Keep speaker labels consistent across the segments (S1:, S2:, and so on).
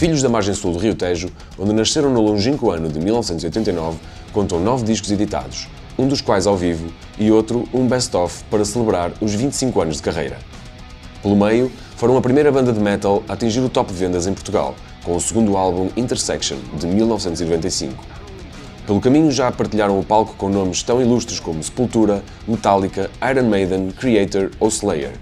S1: Filhos da margem sul do Rio Tejo, onde nasceram no longínquo ano de 1989, contam nove discos editados, um dos quais ao vivo e outro um best-of para celebrar os 25 anos de carreira. Pelo meio, foram a primeira banda de metal a atingir o top vendas em Portugal, com o segundo álbum Intersection, de 1995. Pelo caminho já partilharam o palco com nomes tão ilustres como Sepultura, Metallica, Iron Maiden, Creator ou Slayer.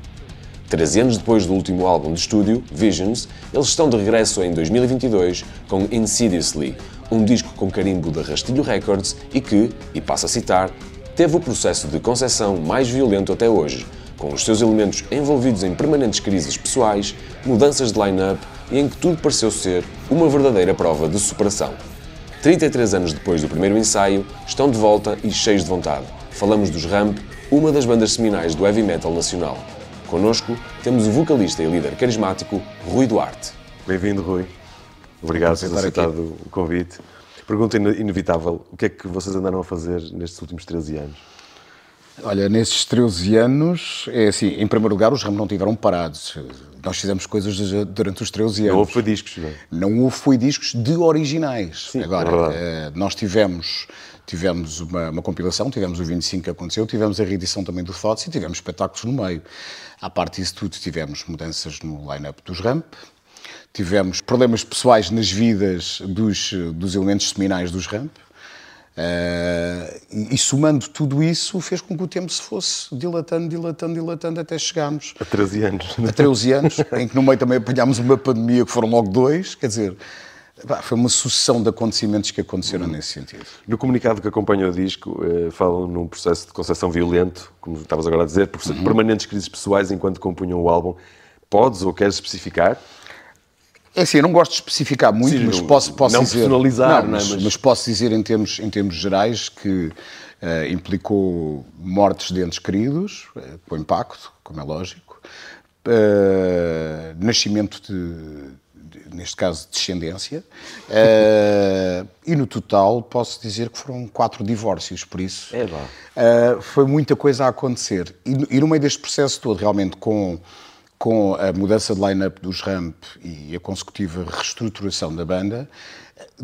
S1: 13 anos depois do último álbum de estúdio, Visions, eles estão de regresso em 2022 com Insidiously, um disco com carimbo da Rastilho Records e que, e passo a citar, teve o processo de concessão mais violento até hoje, com os seus elementos envolvidos em permanentes crises pessoais, mudanças de line-up e em que tudo pareceu ser uma verdadeira prova de superação. 33 anos depois do primeiro ensaio, estão de volta e cheios de vontade. Falamos dos Ramp, uma das bandas seminais do heavy metal nacional. Connosco temos o vocalista e líder carismático Rui Duarte.
S2: Bem-vindo, Rui. Obrigado por ter aceitado o convite. Pergunta inevitável: o que é que vocês andaram a fazer nestes últimos 13 anos?
S3: Olha, nesses 13 anos, é assim, em primeiro lugar, os ramos não tiveram parados. Nós fizemos coisas durante os 13 anos.
S2: Não houve foi discos, não é?
S3: Não houve foi discos de originais. Sim, Agora, é nós tivemos, tivemos uma, uma, compilação, tivemos o 25 que aconteceu, tivemos a reedição também do Fotos e tivemos espetáculos no meio. À parte disso tudo, tivemos mudanças no line-up dos Ramp, tivemos problemas pessoais nas vidas dos, dos elementos seminais dos Ramp, Uh, e, e, somando tudo isso, fez com que o tempo se fosse dilatando, dilatando, dilatando, até chegarmos...
S2: A 13 anos.
S3: A 13 anos, em que no meio também apanhámos uma pandemia, que foram logo dois, quer dizer... foi uma sucessão de acontecimentos que aconteceram hum. nesse sentido.
S2: No comunicado que acompanha o disco, eh, falam num processo de concepção violento, como estavas agora a dizer, por uhum. permanentes crises pessoais enquanto compunham o álbum. Podes ou queres especificar?
S3: É assim, eu não gosto de especificar muito, Sim, mas posso, posso
S2: não
S3: dizer...
S2: personalizar,
S3: não, mas,
S2: mas...
S3: mas posso dizer em termos, em termos gerais que uh, implicou mortes de entes queridos, uh, com impacto, como é lógico, nascimento de, neste caso, descendência, e no total posso dizer que foram quatro divórcios, por isso
S2: é
S3: foi muita coisa a acontecer. E, e no meio deste processo todo, realmente, com com a mudança de line-up dos Ramp e a consecutiva reestruturação da banda,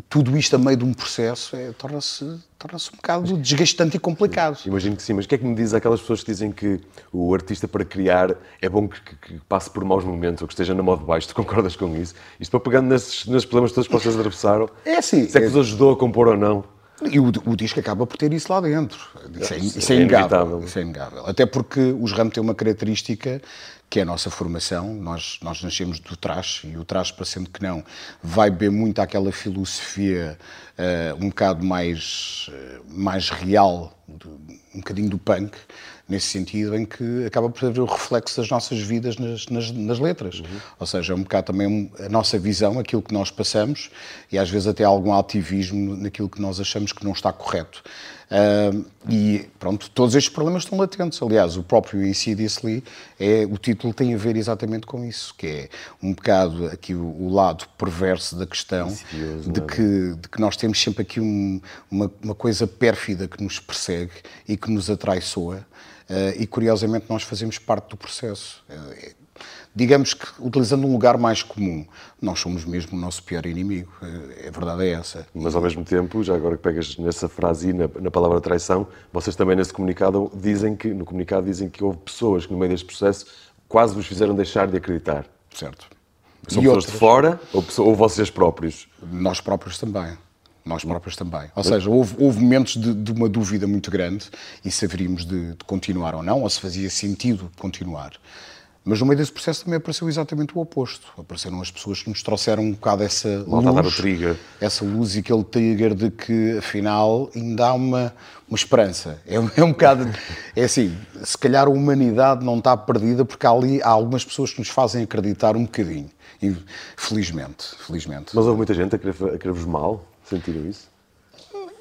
S3: tudo isto a meio de um processo é, torna-se torna um bocado desgastante e complicado.
S2: Imagino que sim, mas o que é que me diz aquelas pessoas que dizem que o artista para criar é bom que, que, que passe por maus momentos ou que esteja na modo baixo? Tu concordas com isso? Isto para pegando nesses, nesses problemas todos que vocês atravessaram,
S3: é assim,
S2: se é que vos ajudou a compor ou não?
S3: E o, o, disco acaba por ter isso lá dentro. Isso é, isso é, é inegável. Isso é inegável. Até porque os Ram têm uma característica que é a nossa formação. Nós, nós nascemos do trash e o trash, parecendo que não, vai beber muito àquela filosofia uh, um bocado mais, uh, mais real, do, um bocadinho do punk, nesse sentido em que acaba por ter o reflexo das nossas vidas nas, nas, nas letras. Uhum. Ou seja, é um bocado também a nossa visão, aquilo que nós passamos e às vezes até algum ativismo naquilo que nós achamos que não está correto. Uh, e pronto, todos estes problemas estão latentes. Aliás, o próprio Insidiously, é, o título tem a ver exatamente com isso, que é um bocado aqui o, o lado perverso da questão de é? que, de que nós temos sempre aqui um, uma, uma coisa pérfida que nos persegue e que nos atraiçoa. Uh, e curiosamente nós fazemos parte do processo. Uh, digamos que, utilizando um lugar mais comum, nós somos mesmo o nosso pior inimigo. A verdade é essa.
S2: Mas, ao mesmo tempo, já agora que pegas nessa frase e na, na, palavra traição, vocês também nesse comunicado dizem que, no comunicado dizem que houve pessoas que, no meio deste processo, quase vos fizeram deixar de acreditar.
S3: Certo.
S2: São e pessoas outras? de fora ou, ou vocês próprios?
S3: Nós próprios também nós próprios também. Ou seja, houve, houve momentos de, de, uma dúvida muito grande e se haveríamos de, de, continuar ou não, ou se fazia sentido continuar. Mas no meio desse processo também apareceu exatamente o oposto. Apareceram as pessoas que nos trouxeram um bocado essa
S2: Volta luz,
S3: essa luz e aquele trigger de que afinal ainda há uma, uma esperança. É, é um bocado, é assim, se calhar a humanidade não está perdida porque há ali há algumas pessoas que nos fazem acreditar um bocadinho. E, felizmente, felizmente.
S2: Mas houve muita gente a querer-vos querer mal? Sentiram isso?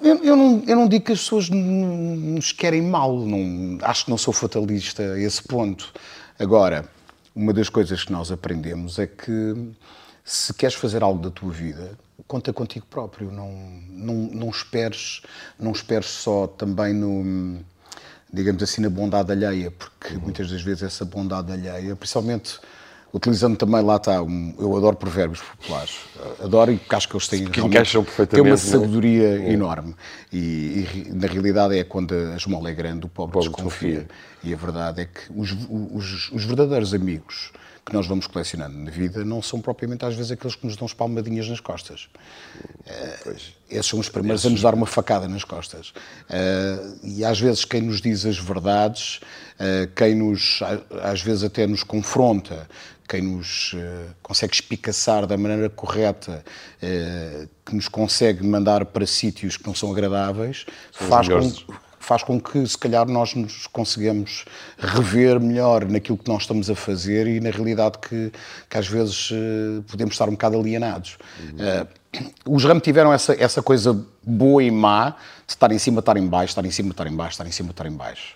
S3: Eu, eu, não, eu não digo que as pessoas nos querem mal. Não, acho que não sou fatalista a esse ponto. Agora, uma das coisas que nós aprendemos é que se queres fazer algo da tua vida, conta contigo próprio. Não, não, não, esperes, não esperes só também no, digamos assim, na bondade alheia, porque muitas das vezes essa bondade alheia, principalmente utilizando também, lá está, um, eu adoro provérbios populares, adoro e acho que eles têm,
S2: que encaixam perfeitamente,
S3: têm uma é? sabedoria é? enorme. E, e, na realidade é quando a esmola é grande, o pobre, o pobre desconfia. desconfia. E a verdade é que os, os, os verdadeiros amigos que nós vamos colecionando na vida não são propriamente às vezes aqueles que nos dão palmadinhas nas costas. Pois. Esses são os primeiros a nos dar uma facada nas costas. Uh, e às vezes quem nos diz as verdades, uh, quem nos, às vezes até nos confronta, quem nos uh, consegue espicaçar da maneira correta, que nos consegue mandar para sítios que não são agradáveis, são faz com, faz com que, se calhar, nós nos conseguimos rever melhor naquilo que nós estamos a fazer e na realidade que, que às vezes uh, podemos estar um bocado alienados. Uhum. Uh, os RAM tiveram essa, essa coisa boa e má de estar em cima, estar em baixo, estar em cima, estar em baixo, estar em cima, estar em baixo.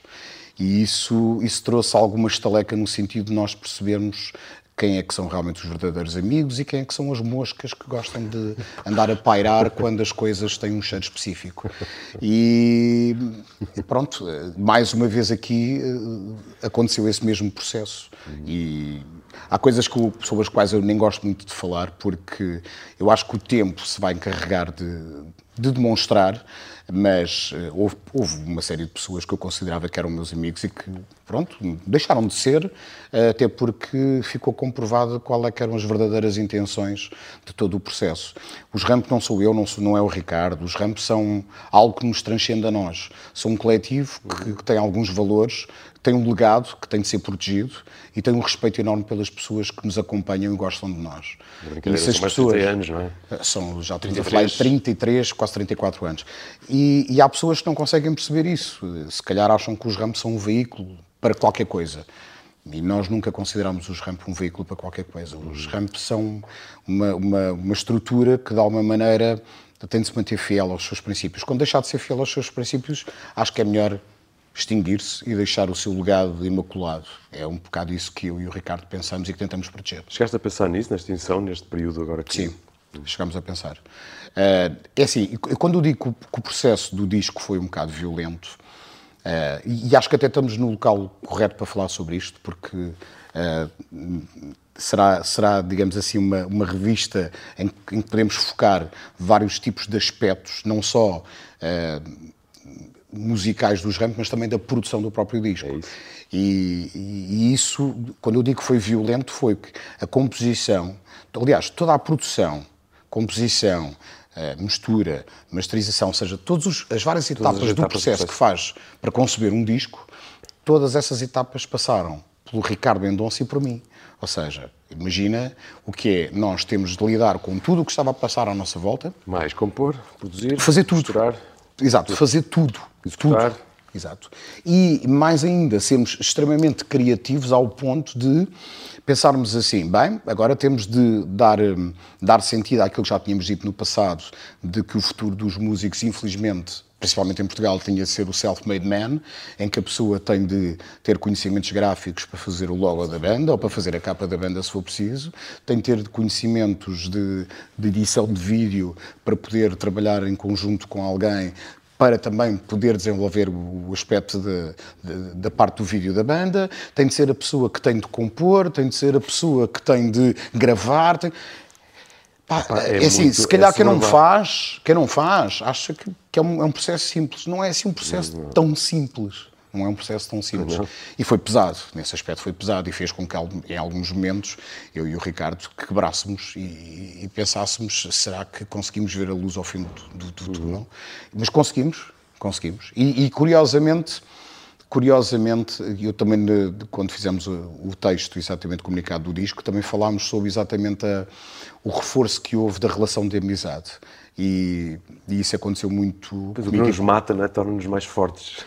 S3: E isso, isso trouxe alguma estaleca no sentido de nós percebermos quem é que são realmente os verdadeiros amigos e quem é que são as moscas que gostam de andar a pairar quando as coisas têm um cheiro específico. E pronto, mais uma vez aqui eh, aconteceu esse mesmo processo. E há coisas que, sobre as quais eu nem gosto muito de falar, porque eu acho que o tempo se vai encarregar de, de demonstrar mas uh, houve, houve, uma série de pessoas que eu considerava que eram meus amigos e que, pronto, deixaram de ser, uh, até porque ficou comprovado qual é eram as verdadeiras intenções de todo o processo. Os RAMP não sou eu, não, sou, não é o Ricardo, os RAMP são algo que nos transcende a nós. São um coletivo que, que tem alguns valores, tem um legado que tem de ser protegido e tem um respeito enorme pelas pessoas que nos acompanham e gostam de nós.
S2: E são pessoas, 30 anos, não é?
S3: São já 33. 33, quase 34 anos. E, e, há pessoas que não conseguem perceber isso. Se calhar acham que os ramos são um veículo para qualquer coisa. E nós nunca consideramos os ramp um veículo para qualquer coisa. Os ramp são uma, uma, uma estrutura que, de alguma maneira, tem de se manter fiel aos seus princípios. Quando deixar de ser fiel aos seus princípios, acho que é melhor extinguir-se e deixar o seu legado imaculado. É um bocado isso que eu e o Ricardo pensamos e que tentamos proteger.
S2: Chegaste a pensar nisso, na extinção, neste período agora que...
S3: Sim, chegamos a pensar. Uh, é assim, quando eu digo que o processo do disco foi um bocado violento, uh, e acho que até estamos no local correto para falar sobre isto, porque uh, será, será, digamos assim, uma, uma revista em, em, que podemos focar vários tipos de aspectos, não só musicais dos Ramp, mas também da produção do próprio disco. É isso. E, e, isso, quando eu digo que foi violento, foi que a composição, aliás, toda a produção, composição, uh, mistura, masterização, ou seja, todas as várias etapas, as etapas do, processo do processo que faz para conceber um disco, todas essas etapas passaram pelo Ricardo Mendonça e por mim. Ou seja, imagina o que é nós temos de lidar com tudo o que estava a passar à nossa volta.
S2: Mais compor, produzir,
S3: fazer tudo. Misturar. Exato, fazer tudo.
S2: Executar. Tudo.
S3: Exato. E mais ainda, sermos extremamente criativos ao ponto de pensarmos assim, bem, agora temos de dar, hum, dar sentido àquilo que já tínhamos dito no passado, de que o futuro dos músicos, infelizmente, principalmente em Portugal, tinha de ser o self-made man, em que a pessoa tem de ter conhecimentos gráficos para fazer o logo da banda ou para fazer a capa da banda se for preciso, tem de ter conhecimentos de, de edição de vídeo para poder trabalhar em conjunto com alguém para também poder desenvolver o aspecto de, de, da parte do vídeo da banda, tem de ser a pessoa que tem de compor, tem de ser a pessoa que tem de gravar. Tem... Pá, é, é assim, muito, se calhar é quem não faz, quem não faz, acha que, que é, um, é, um, processo simples. Não é assim um processo tão simples. Não é um processo tão simples. Não. E foi pesado, nesse aspecto foi pesado e fez com que em alguns momentos eu e o Ricardo quebrássemos e, e pensássemos será que conseguimos ver a luz ao fim do, do, do túnel? Uhum. Mas conseguimos, conseguimos. E, e, curiosamente, curiosamente, eu também quando fizemos o, o, texto exatamente comunicado do disco, também falámos sobre exatamente a, o reforço que houve da relação de amizade. E, e, isso aconteceu muito.
S2: Mas o que nos mata não é? torna-nos mais fortes.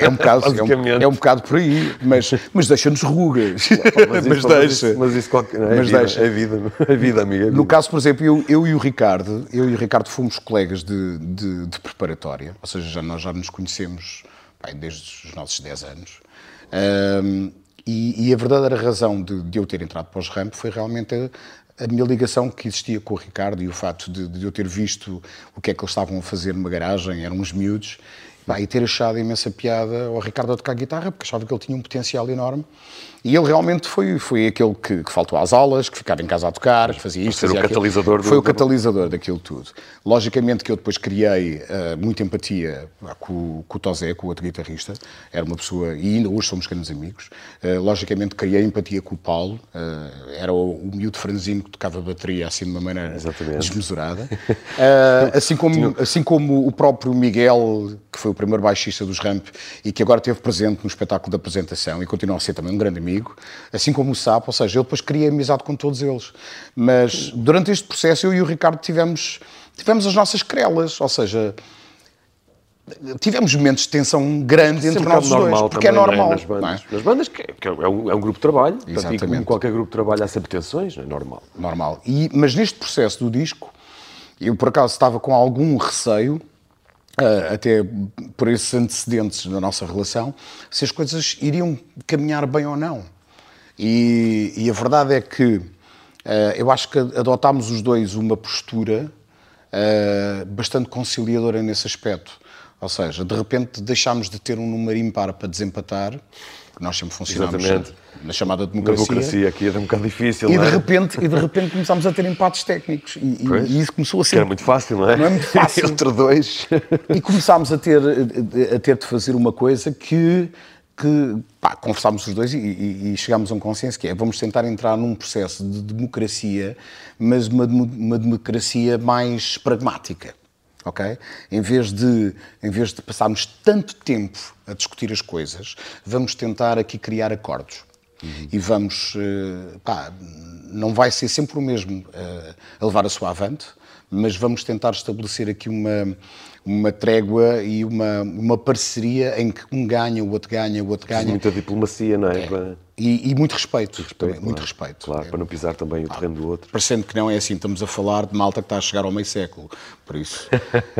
S3: É um bocado, é, um, é um bocado por aí, mas, mas deixa-nos rugas.
S2: mas, mas, deixa. Mas isso, qualquer, é, mas vida, deixa. é vida, é vida, amiga. É vida.
S3: No caso, por exemplo, eu, eu e o Ricardo, eu e o Ricardo fomos colegas de, de, de preparatória, ou seja, já, nós já nos conhecemos bem, desde os nossos 10 anos. Um, e, e, a verdadeira razão de, de, eu ter entrado para os RAMP foi realmente a, a minha ligação que existia com o Ricardo e o facto de, de, eu ter visto o que é que eles estavam a fazer numa garagem, eram uns miúdos, pá, e ter achado imensa piada ao Ricardo a tocar guitarra, porque achava que ele tinha um potencial enorme. E ele realmente foi, foi aquele que, que, faltou às aulas, que ficava em casa a tocar, que fazia isto, fazia
S2: o catalisador
S3: do, Foi o catalisador daquilo tudo. Logicamente que eu depois criei uh, muita empatia com, com o Tozé, com o outro guitarrista. Era uma pessoa, e ainda hoje somos grandes amigos. Uh, logicamente criei empatia com o Paulo. Uh, era o, o miúdo franzino que tocava bateria assim de uma maneira Exatamente. desmesurada. assim, como, assim como o próprio Miguel, que foi o primeiro baixista dos Ramp e que agora esteve presente no espetáculo da apresentação e continua a ser também um grande amigo, assim como o Sapo, ou seja, ele depois cria amizade com todos eles. Mas durante este processo eu e o Ricardo tivemos, tivemos as nossas querelas, ou seja, tivemos momentos de tensão grande entre nós dois, porque é é normal. Nas
S2: bandas, é? nas bandas que, é, é, um, é, um, grupo de trabalho, Exatamente. Portanto, como qualquer grupo de trabalho há sempre tensões, é normal.
S3: Normal. E, mas neste processo do disco, eu por acaso estava com algum receio, Uh, até por esses antecedentes da nossa relação, se as coisas iriam caminhar bem ou não. E, e a verdade é que uh, eu acho que adotámos os dois uma postura uh, bastante conciliadora nesse aspecto. Ou seja, de repente deixámos de ter um número ímpar para desempatar, nós sempre funcionámos Exatamente. na chamada democracia.
S2: Democracia aqui era um bocado difícil,
S3: e de, é? repente, e de repente começámos a ter empates técnicos. E, e, isso começou a ser...
S2: Que era muito fácil, não é?
S3: Não é muito fácil.
S2: Entre dois.
S3: E começámos a ter, a ter de fazer uma coisa que que pá, conversámos os dois e, e, e, chegámos a um consenso que é vamos tentar entrar num processo de democracia, mas uma, uma democracia mais pragmática ok? Em vez de, em vez de passarmos tanto tempo a discutir as coisas, vamos tentar aqui criar acordos. Uhum. E vamos, eh, pá, não vai ser sempre o mesmo uh, a levar a sua avante, mas vamos tentar estabelecer aqui uma, uma trégua e uma, uma parceria em que um ganha, o outro ganha, o outro ganha.
S2: Muita diplomacia, não é? é.
S3: E, e, muito respeito, respeito também, claro. muito respeito.
S2: Claro, é. para não pisar também o terreno do outro.
S3: Parecendo que não é assim, estamos a falar de malta que está a chegar ao meio século. Por isso,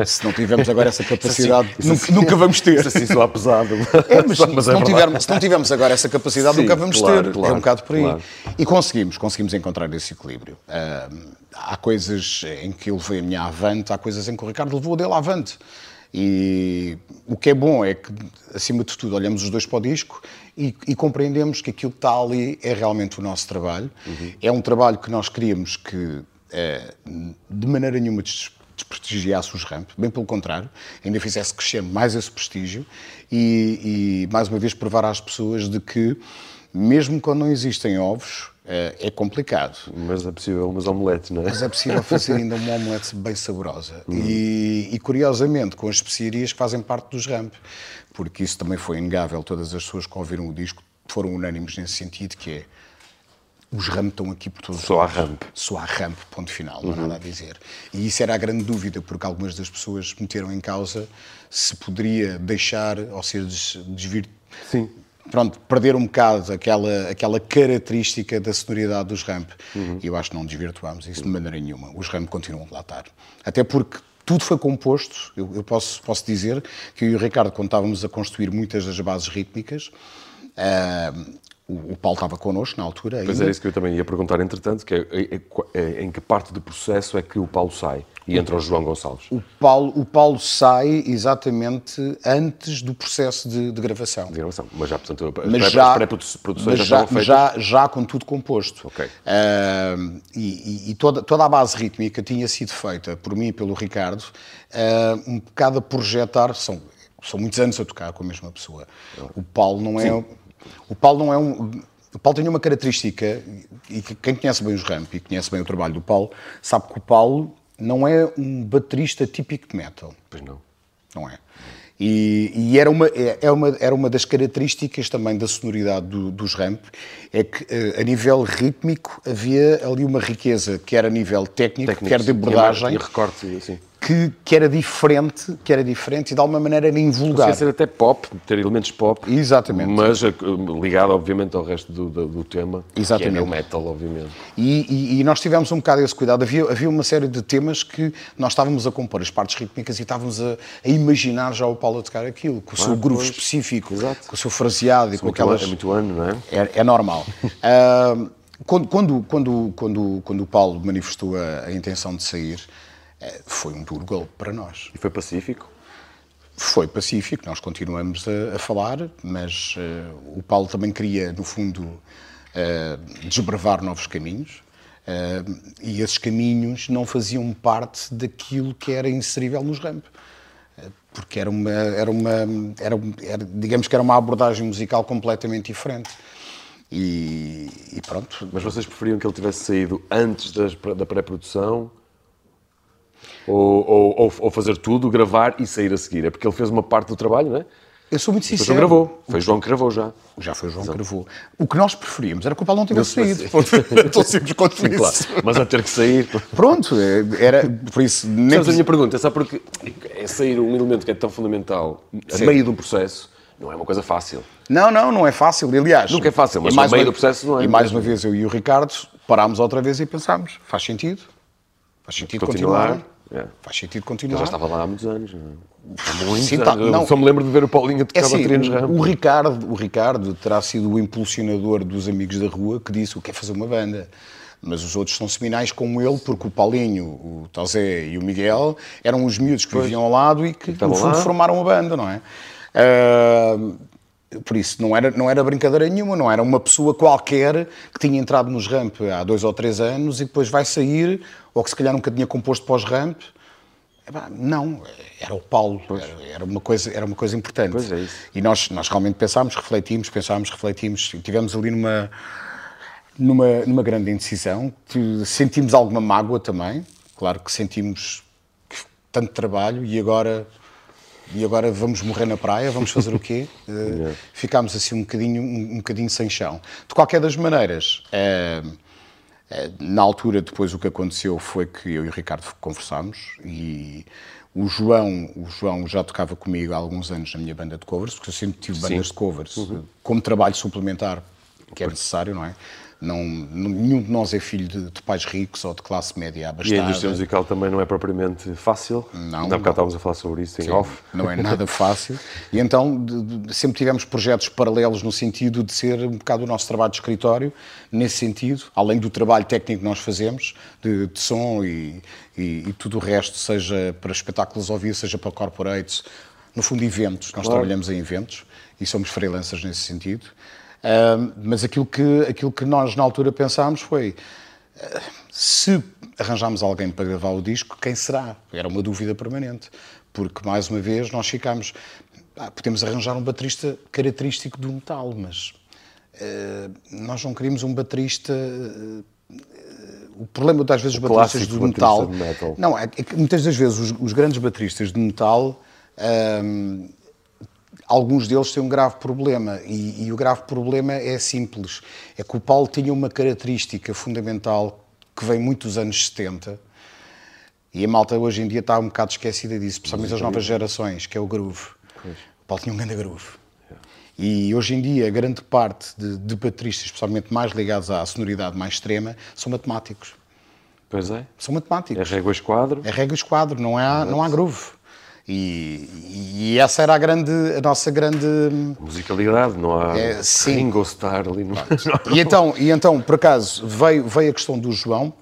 S3: se não tivermos agora essa capacidade, isso assim, nunca, assim, nunca, vamos ter.
S2: Isso assim só pesado.
S3: É, mas, mas se, é não tivermos, se, não tivermos, agora essa capacidade, Sim, nunca vamos claro, ter. Claro, é um bocado por aí. E conseguimos, conseguimos encontrar esse equilíbrio. Uh, há coisas em que ele levei a minha avante, há coisas em que o Ricardo levou a dele avante. E o que é bom é que, acima de tudo, olhamos os dois para o disco e, e compreendemos que aquilo que está ali é realmente o nosso trabalho. Uhum. É um trabalho que nós queríamos que, é, de maneira nenhuma, desprestigiasse os Ramp, bem pelo contrário, ainda fizesse crescer mais esse prestígio e, e, mais uma vez, provar às pessoas de que, mesmo quando não existem ovos, é, é complicado.
S2: Mas é possível umas omeletes, não é?
S3: Mas é possível fazer ainda uma omelete bem saborosa. Uhum. E, e, curiosamente, com as especiarias que fazem parte dos ramp, porque isso também foi inegável, todas as pessoas que ouviram o disco foram unânimes nesse sentido, que é os ramp estão aqui por todos
S2: Só há ramp.
S3: Só há ramp, ponto final, não há uhum. nada a dizer. E isso era a grande dúvida, porque algumas das pessoas meteram em causa se poderia deixar ou ser desvir...
S2: Sim
S3: pronto, perder um bocado aquela, aquela característica da sonoridade dos ramp. Uhum. E eu acho que não desvirtuámos isso de maneira nenhuma. Os ramp continuam a estar. Até porque tudo foi composto, eu, eu, posso, posso dizer que eu e o Ricardo, quando estávamos a construir muitas das bases rítmicas, uh, o, o, Paulo estava connosco na altura.
S2: Pois é isso que eu também ia perguntar, entretanto, que é, é, é, em que parte do processo é que o Paulo sai e entra o João Gonçalves?
S3: O Paulo, o Paulo sai exatamente antes do processo de, de gravação.
S2: De gravação, mas já, portanto,
S3: mas
S2: as
S3: já,
S2: pré-produções
S3: já, já, já, já, com tudo composto.
S2: Ok.
S3: Uh, e, e toda, toda a base rítmica tinha sido feita por mim e pelo Ricardo, uh, um bocado a projetar, são, são muitos anos a tocar com a mesma pessoa. O Paulo não é... Sim o Paulo não é um. O Paulo tem uma característica, e quem conhece bem os Ramp e conhece bem o trabalho do Paulo, sabe que o Paulo não é um baterista típico de metal.
S2: Pois não.
S3: Não é. E, e, era, uma, é, é uma, era uma das características também da sonoridade do, dos ramp, é que eh, a nível rítmico havia ali uma riqueza, quer a nível técnico, técnico quer de abordagem.
S2: E recorte, assim
S3: que, que, era diferente, que era diferente e de alguma maneira era invulgar.
S2: Podia ser até pop, ter elementos pop.
S3: Exatamente.
S2: Mas eh, ligado, obviamente, ao resto do, do, do tema.
S3: Exatamente. Que é
S2: o metal, obviamente.
S3: E, e, e, nós tivemos um bocado esse cuidado. Havia, havia uma série de temas que nós estávamos a compor as partes rítmicas e estávamos a, a imaginar já o Paulo a tocar aquilo, com o seu groove pois. específico, Exato. com o seu fraseado e com aquelas...
S2: É muito ano, não é?
S3: É, é normal. uh, quando, quando, quando, quando, quando o Paulo manifestou a, a intenção de sair, foi um duro golpe para nós.
S2: E foi pacífico?
S3: Foi pacífico, nós continuamos a, a falar, mas uh, o Paulo também queria, no fundo, uh, desbravar novos caminhos. Uh, e esses caminhos não faziam parte daquilo que era inserível nos ramp. Porque era uma, era uma era, era, digamos que era uma abordagem musical completamente diferente. E, e, pronto.
S2: Mas vocês preferiam que ele tivesse saído antes das, da pré-produção? Ou, ou, ou, fazer tudo, gravar e sair a seguir? É porque ele fez uma parte do trabalho, não é?
S3: Eu sou muito sincero.
S2: Depois gravou. Foi João que gravou já.
S3: Já foi João que gravou. O que nós preferíamos era que o Paulo não tivesse saído. Estou simples quanto Sim, isso.
S2: Claro. Mas a ter que sair.
S3: Pronto, é, era por isso.
S2: Nem... Sabes a minha pergunta? É só porque é sair um elemento que é tão fundamental a meio de um processo não é uma coisa fácil.
S3: Não, não, não é fácil. Aliás,
S2: nunca é fácil, mas mais no meio uma, do processo não é.
S3: E mais uma vez eu e o Ricardo parámos outra vez e pensámos: faz sentido? Faz sentido continuar? continuar. É. Faz sentido continuar.
S2: Eu já estava lá há muitos anos. Há muitos Sim, tá. Não. Só me lembro de ver o Paulinho a tocar é assim, baterias
S3: o, o Ricardo, o Ricardo terá sido o impulsionador dos Amigos da Rua que disse o que é fazer uma banda. Mas os outros são seminais como ele, porque o Paulinho, o Tozé e o Miguel eram os miúdos que pois. viviam ao lado e que, no fundo, lá. formaram a banda, não é? Uh, por isso, não era, não era brincadeira nenhuma, não era uma pessoa qualquer que tinha entrado nos ramp há dois ou três anos e depois vai sair, ou que se calhar nunca tinha composto pós-ramp. Não, era o Paulo, era, uma coisa, era uma coisa importante.
S2: Pois é isso.
S3: E nós, nós realmente pensámos, refletimos, pensámos, refletimos, e tivemos ali numa, numa, numa grande indecisão, sentimos alguma mágoa também, claro que sentimos tanto trabalho e agora e agora vamos morrer na praia, vamos fazer o quê? Uh, ficámos assim um bocadinho, um, um, bocadinho sem chão. De qualquer das maneiras, uh, uh, na altura, depois o que aconteceu foi que eu e o Ricardo conversámos e o João, o João já tocava comigo há alguns anos na minha banda de covers, porque eu sempre tive bandas Sim. de covers uhum. como trabalho suplementar que é necessário, não é? Não, nenhum de nós é filho de, de, pais ricos ou de classe média abastada.
S2: E a indústria musical também não é propriamente fácil.
S3: Não.
S2: Ainda há bocado estávamos a falar sobre isso em Sim, off.
S3: Não é nada fácil. E então de, de, sempre tivemos projetos paralelos no sentido de ser um bocado o nosso trabalho de escritório, nesse sentido, além do trabalho técnico que nós fazemos, de, de som e, e, e, tudo o resto, seja para espetáculos ao vivo, seja para corporates, no fundo eventos. Nós claro. trabalhamos em eventos e somos freelancers nesse sentido. Uh, mas aquilo que, aquilo que nós na altura pensámos foi uh, se arranjámos alguém para gravar o disco, quem será? Era uma dúvida permanente, porque mais uma vez nós ficámos, ah, podemos arranjar um baterista característico do metal, mas uh, nós não queríamos um baterista o problema das vezes dos bateristas do metal, metal, não é que muitas das vezes os, os grandes bateristas de metal alguns deles têm um grave problema e, e, o grave problema é simples. É que o Paulo tinha uma característica fundamental que vem muitos anos 70 e a malta hoje em dia está um bocado esquecida disso, principalmente as novas gerações, que é o groove. Pois. O Paulo tinha um grande groove. E hoje em dia, grande parte de, de bateristas, especialmente mais ligados à sonoridade mais extrema, são matemáticos.
S2: Pois é.
S3: São matemáticos.
S2: É régua esquadro.
S3: É régua esquadro, não há, não há groove. E, e, essa era a, grande, a nossa grande...
S2: Musicalidade, não há é, sim. Ringo Starr ali. No...
S3: e, então, e então, por acaso, veio, veio a questão do João.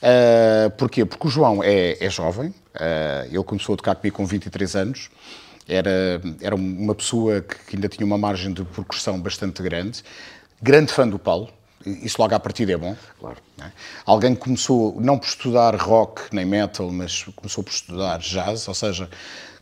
S3: Uh, porquê? Porque o João é, é jovem, uh, ele começou a tocar comigo com 23 anos, era, era uma pessoa que ainda tinha uma margem de percussão bastante grande, grande fã do Paulo, isso logo à partida é bom.
S2: Claro.
S3: É? Alguém que começou não por estudar rock nem metal, mas começou por estudar jazz, ou seja,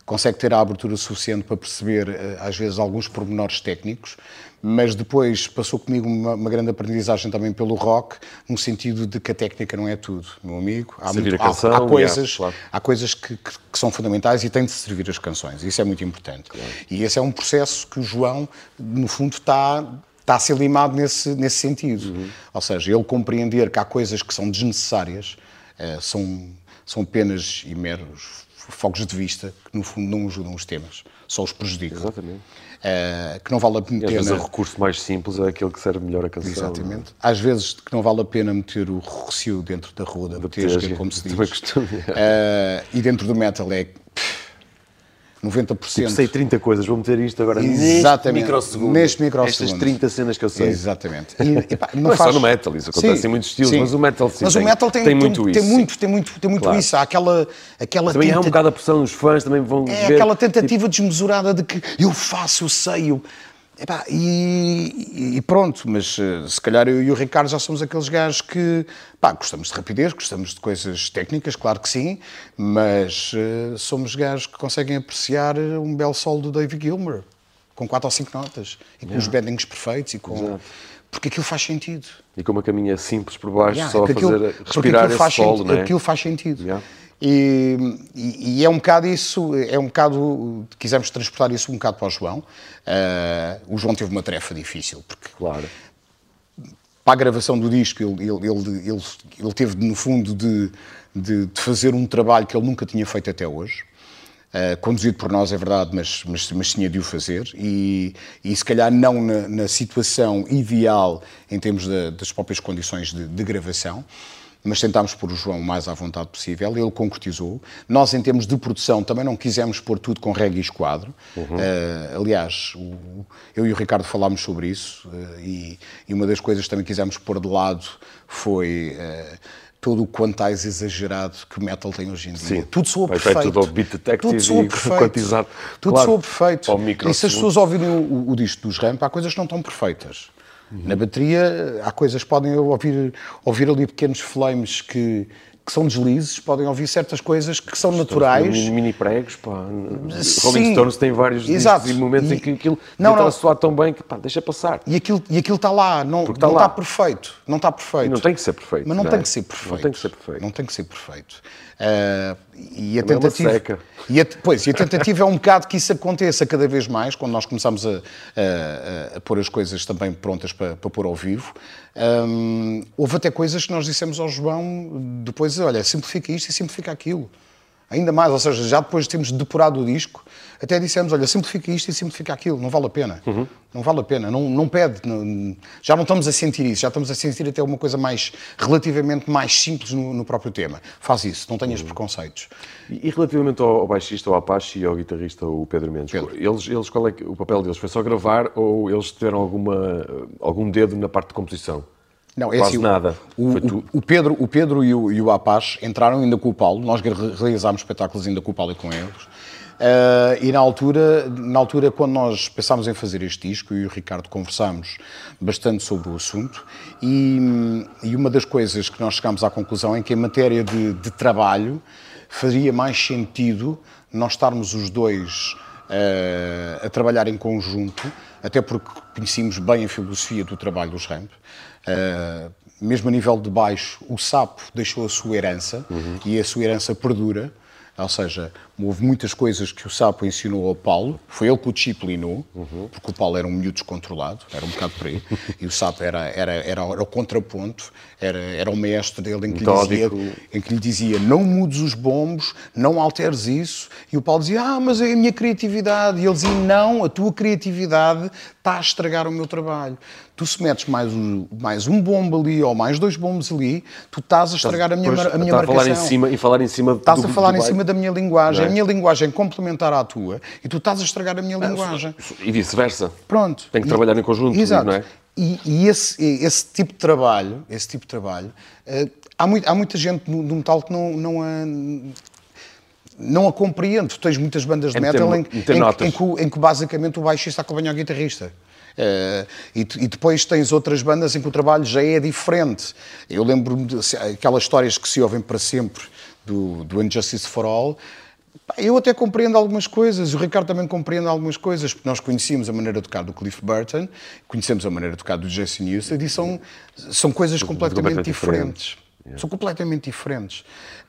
S3: consegue ter a abertura suficiente para perceber, eh, às vezes, alguns pormenores técnicos, mas depois passou comigo uma, uma, grande aprendizagem também pelo rock, no sentido de que a técnica não é tudo, meu amigo.
S2: Há, muito, canção, há,
S3: há coisas, claro. há coisas que, que, que, são fundamentais e tem de servir as canções, isso é muito importante. Claro. E esse é um processo que o João, no fundo, está está a ser limado nesse, nesse sentido. Uhum. Ou seja, ele compreender que há coisas que são desnecessárias, uh, são, são apenas e meros fogos de vista que no fundo não ajudam os temas, só os prejudicam.
S2: Exatamente.
S3: Uh, que não vale a pena.
S2: às vezes o recurso mais simples é aquele que serve melhor a canção.
S3: Exatamente. Não? É? Às vezes que não vale a pena meter o recio dentro da rua da betesga, como se diz. Uh, e dentro do metal é. 90%. Tipo,
S2: sei 30 coisas, vou meter isto agora
S3: Exatamente.
S2: neste microsegundo.
S3: Neste microsegundo.
S2: Estas 30 cenas que eu sei.
S3: Exatamente.
S2: E, e pá, não, não faz... é só no metal, isso acontece sim, em muitos estilos, sim. mas o metal sim
S3: Mas
S2: tem,
S3: o metal tem,
S2: tem muito isso.
S3: Tem muito, tem muito, tem muito claro. isso. Há aquela, aquela
S2: também tenta... há um bocado a pressão, os fãs também vão
S3: É
S2: ver,
S3: aquela tentativa tipo... desmesurada de que eu faço, eu sei, eu... Epá, e, e, pronto, mas eh, se calhar eu e o Ricardo já somos aqueles gajos que pá, gostamos de rapidez, gostamos de coisas técnicas, claro que sim, mas uh, somos gajos que conseguem apreciar um belo solo do David Gilmer, com quatro ou cinco notas, e com yeah. os beddings perfeitos, e com... Exato. porque aquilo faz sentido.
S2: E com uma caminha simples por baixo, yeah, só a fazer respirar esse faz solo,
S3: não é? Aquilo faz sentido. Yeah. E, e, é um bocado isso, é um bocado, quisemos transportar isso um bocado para o João. Uh, o João teve uma tarefa difícil, porque
S2: claro.
S3: para a gravação do disco ele, ele, ele, ele, ele teve, no fundo, de, de, de, fazer um trabalho que ele nunca tinha feito até hoje. Uh, conduzido por nós, é verdade, mas, mas, mas tinha de o fazer. E, e se calhar não na, na situação ideal em termos de, das próprias condições de, de gravação mas tentámos pôr o João o mais à vontade possível, ele concretizou. Nós, em termos de produção, também não quisemos pôr tudo com reggae e esquadro. Uhum. Uh, aliás, o, eu e o Ricardo falámos sobre isso uh, e, e, uma das coisas que também quisemos pôr de lado foi... Uh, todo o quantais exagerado que o metal tem hoje em dia.
S2: Sim.
S3: Tudo soa perfeito.
S2: tudo ao beat detective
S3: tudo soa perfeito. quantizado. Tudo
S2: claro,
S3: soa perfeito. E se as pessoas ouvirem o, o, o disco dos Ramp, há coisas que não estão perfeitas. Uhum. Na bateria há coisas, podem ouvir, ouvir ali pequenos flames que, que são deslizes, podem ouvir certas coisas que são naturais.
S2: Mini, mini pregos, pá. Sim. Rolling Stones tem vários Exato. e momentos e, em que aquilo não, não. soar tão bem que pá, deixa passar.
S3: E aquilo, e aquilo está lá, não, está, não lá. está perfeito. Não está perfeito. E
S2: não tem que ser perfeito.
S3: Mas não,
S2: não
S3: tem é? que ser perfeito.
S2: Não tem que ser perfeito.
S3: Não tem que ser perfeito. Uh, e a Também é tentativa. É e a, pois, e a tentativa é um bocado que isso aconteça cada vez mais, quando nós começamos a, a, a pôr as coisas também prontas para, para pôr ao vivo. Um, houve até coisas que nós dissemos ao João depois: olha, simplifica isto e simplifica aquilo. Ainda mais, ou seja, já depois de termos depurado o disco, até dissemos, olha, simplifica isto e simplifica aquilo, não vale a pena. Uhum. Não vale a pena, não, não pede. Não, já não estamos a sentir isso, já estamos a sentir até uma coisa mais, relativamente mais simples no, no próprio tema. Faz isso, não tenhas uhum. preconceitos.
S2: E, e, relativamente ao, ao baixista, ao Apache e ao guitarrista, o Pedro Mendes, Pedro. Eles, eles, qual é o papel deles? Foi só gravar ou eles tiveram alguma, algum dedo na parte de composição?
S3: Não, é
S2: Quase
S3: assim,
S2: nada.
S3: O, o, o, Pedro, o Pedro e o, e o Apache entraram ainda com o Paulo, nós realizámos espetáculos ainda com o Paulo e com eles. Uh, e na altura, na altura, quando nós pensámos em fazer este disco, eu e o Ricardo conversámos bastante sobre o assunto, e, e uma das coisas que nós chegámos à conclusão é que, em matéria de, de trabalho, faria mais sentido nós estarmos os dois uh, a trabalhar em conjunto, até porque conhecíamos bem a filosofia do trabalho dos Ramp. Uh, mesmo a nível de baixo, o sapo deixou a sua herança uhum. e a sua herança perdura. Ou seja, houve muitas coisas que o Sapo ensinou ao Paulo, foi ele que o disciplinou, uhum. porque o Paulo era um miúdo descontrolado, era um bocado por aí, e o Sapo era, era, era, era o contraponto, era, era o mestre dele em que, lhe dizia, em que lhe dizia não mudes os bombos, não alteres isso, e o Paulo dizia, ah, mas é a minha criatividade, e ele dizia, não, a tua criatividade está a estragar o meu trabalho. Tu se metes mais um, mais um bombo ali ou mais dois bombos ali, tu estás a estragar a minha, a minha
S2: marcação. A falar em cima, e falar em cima
S3: Estás do, a falar em cima da minha linguagem, a minha linguagem complementar à tua e tu estás a estragar a minha ah, linguagem.
S2: E vice-versa.
S3: Pronto.
S2: Tem que e, trabalhar em conjunto,
S3: exato.
S2: não é?
S3: E, e esse, esse, tipo de trabalho, esse tipo de trabalho, uh, há, muito, há, muita gente no, no metal que não, não a, não a compreende. Tu tens muitas bandas de metal em, em, em, que, em que basicamente o baixista acompanha o guitarrista. Uh, e, e, depois tens outras bandas em que o trabalho já é diferente. Eu lembro-me aquelas histórias que se ouvem para sempre do, do Injustice for All, eu até compreendo algumas coisas, o Ricardo também compreende algumas coisas, porque nós conhecíamos a maneira de tocar do Cliff Burton, conhecemos a maneira de tocar do Jason Newsted e são, são coisas completamente, diferentes. São completamente diferentes.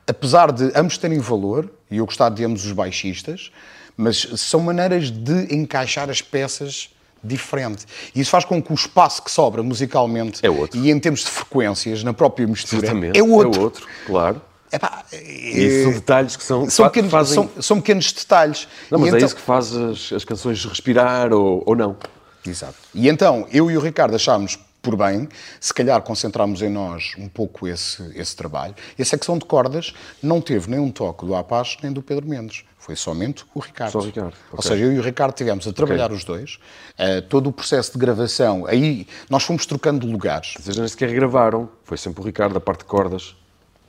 S3: Apesar de ambos terem valor, e eu gostar de ambos os baixistas, mas são maneiras de encaixar as peças diferente. E isso faz com que o espaço que sobra musicalmente
S2: é e
S3: em termos de frequências, na própria mistura,
S2: Exatamente.
S3: é outro.
S2: É outro, claro.
S3: Epá,
S2: e são detalhes que são.
S3: São pequenos, fazem... são, são pequenos detalhes.
S2: Não, mas e é então... isso que faz as, as canções respirar ou, ou não.
S3: Exato. E então, eu e o Ricardo achámos por bem, se calhar concentrarmos em nós um pouco esse, esse trabalho. E a secção de cordas não teve nem um toque do Apache nem do Pedro Mendes. Foi somente o Ricardo.
S2: Só o Ricardo.
S3: Ou okay. seja, eu e o Ricardo tivemos a trabalhar okay. os dois. Uh, todo o processo de gravação, aí nós fomos trocando lugares.
S2: Seja, nem sequer gravaram, foi sempre o Ricardo, a parte de cordas.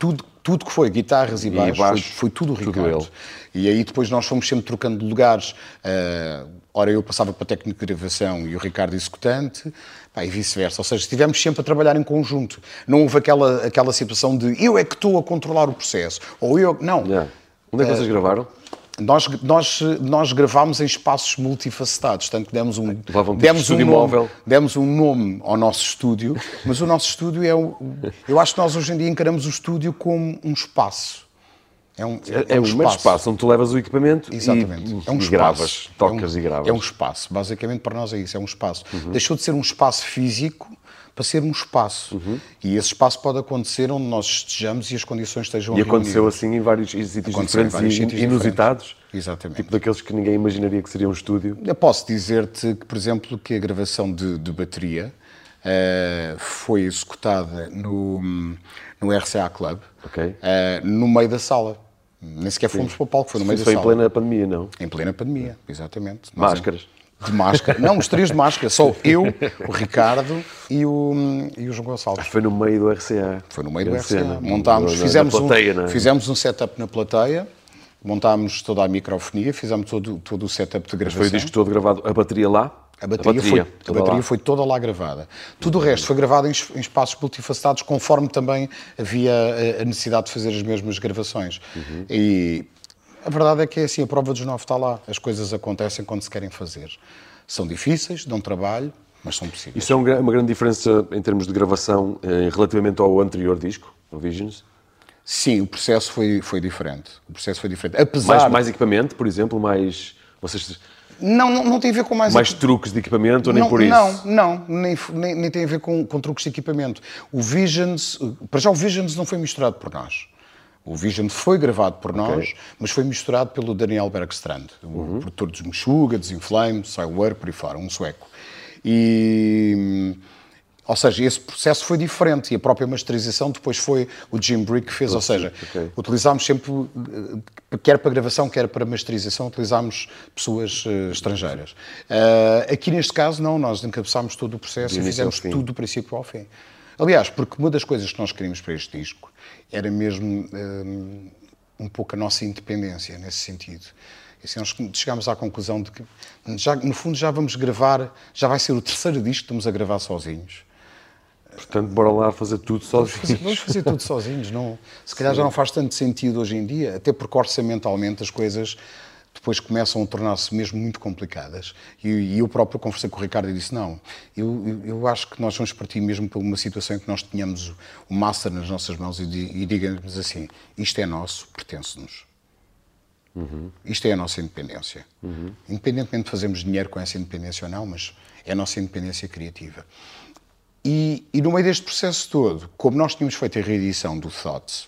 S3: Tudo, tudo que foi, guitarras e, e baixo, baixo foi, foi, tudo o Ricardo. Tudo e aí depois nós fomos sempre trocando de lugares. Uh, ora eu passava para a técnica de gravação e o Ricardo executante, pá, e vice-versa. Ou seja, estivemos sempre a trabalhar em conjunto. Não houve aquela, aquela situação de eu é que estou a controlar o processo. Ou eu. Não.
S2: Yeah. Onde é que uh, vocês gravaram?
S3: Nós, nós, nós gravámos em espaços multifacetados, tanto que demos um, demos,
S2: um
S3: nome, demos um nome ao nosso estúdio, mas o nosso estúdio é o. Eu acho que nós hoje em dia encaramos o estúdio como um espaço.
S2: É um, é, é um, espaço. espaço onde tu levas o equipamento
S3: Exatamente.
S2: E,
S3: é um
S2: e gravas, tocas
S3: é um,
S2: e gravas.
S3: É um espaço, basicamente para nós é isso, é um espaço. Uhum. Deixou de ser um espaço físico para ser um espaço. Uhum. E esse espaço pode acontecer onde nós estejamos e as condições estejam
S2: E aconteceu assim em vários sítios diferentes vários e inusitados? Diferentes.
S3: Exatamente.
S2: Tipo daqueles que ninguém imaginaria que seria um estúdio?
S3: Eu posso dizer-te que, por exemplo, que a gravação de, de bateria uh, foi executada no, no RCA Club,
S2: okay. uh,
S3: no meio da sala. Nem sequer fomos Sim. para o palco, foi no meio Isso da
S2: sala. Foi em plena pandemia, não?
S3: Em plena pandemia, exatamente.
S2: Máscaras?
S3: De máscara. Não, os três de máscara. Só eu, o Ricardo e o, e o João Gonçalves.
S2: Foi no meio do RCA.
S3: Foi no meio do RCA. RCA. Montámos, fizemos, plateia, um, é? fizemos um setup na plateia, montámos toda a microfonia, fizemos todo, todo o setup de gravação.
S2: Mas foi o disco todo gravado, a bateria lá?
S3: A bateria, a bateria, foi, a bateria foi, toda lá gravada. Tudo o resto foi gravado em, em, espaços multifacetados, conforme também havia a necessidade de fazer as mesmas gravações. Uhum. E a verdade é que é assim, a prova dos nove está lá. As coisas acontecem quando se querem fazer. São difíceis, dão trabalho, mas são possíveis.
S2: Isso é uma grande diferença em termos de gravação eh, relativamente ao anterior disco, o Visions?
S3: Sim, o processo foi, foi diferente. O processo foi diferente. Apesar...
S2: Mais, mais equipamento, por exemplo, mais... Vocês...
S3: Não, não, não, tem a ver com mais...
S2: Mais truques de equipamento ou nem
S3: não,
S2: por isso?
S3: Não, não, nem, nem, nem, tem a ver com, com truques de equipamento. O Visions... Para já o Visions não foi misturado por nós. O Vision foi gravado por nós, okay. mas foi misturado pelo Daniel Bergstrand, uhum. o produtor dos Meshuga, dos Inflame, Soilwork, por aí fora, um sueco. E, ou seja, esse processo foi diferente e a própria masterização depois foi o Jim Brick que fez, ou seja, okay. utilizámos sempre, eh, quer para gravação, quer para masterização, utilizámos pessoas uh, estrangeiras. Uh, aqui neste caso, não, nós encabeçámos todo o processo e fizemos tudo do princípio ao fim. Aliás, porque uma das coisas que nós queríamos para este disco era mesmo um, um pouco a nossa independência nesse sentido. E assim, nós chegámos à conclusão de que, já, no fundo, já vamos gravar, já vai ser o terceiro disco que estamos a gravar sozinhos.
S2: Portanto, bora lá fazer tudo sozinhos.
S3: Vamos fazer, tudo sozinhos. Não, se calhar Sim. já não faz tanto sentido hoje em dia, até porque orçamentalmente as coisas depois começam a tornar-se mesmo muito complicadas. E, e, eu próprio conversei com o Ricardo e disse: Não, eu, eu, eu, acho que nós vamos partir mesmo por uma situação em que nós tenhamos o, o master nas nossas mãos e, e digamos assim: isto é nosso, pertence-nos. Uhum. Isto é a nossa independência. Uhum. Independentemente de fazermos dinheiro com essa independência ou não, mas é a nossa independência criativa. E, e no meio deste processo todo, como nós tínhamos feito a reedição do Thoughts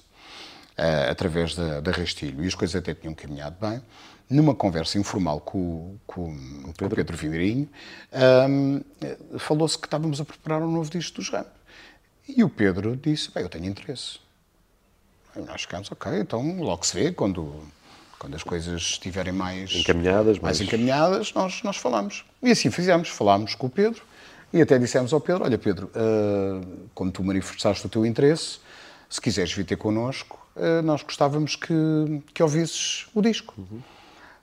S3: uh, através da, da Rastilho e as coisas até tinham caminhado bem, numa conversa informal com, com, com o Pedro, Vidrinho, um, falou-se que estávamos a preparar um novo disco dos Ram. E o Pedro disse, bem, eu tenho interesse. E nós ficamos, ok, então logo se vê, quando, quando as coisas estiverem mais
S2: encaminhadas,
S3: mais, mais encaminhadas nós, nós falamos. E assim fizemos, falámos com o Pedro e até dissemos ao Pedro, olha Pedro, uh, como tu manifestaste o teu interesse, se quiseres vir ter connosco, uh, nós gostávamos que, que ouvisses o disco. Uhum.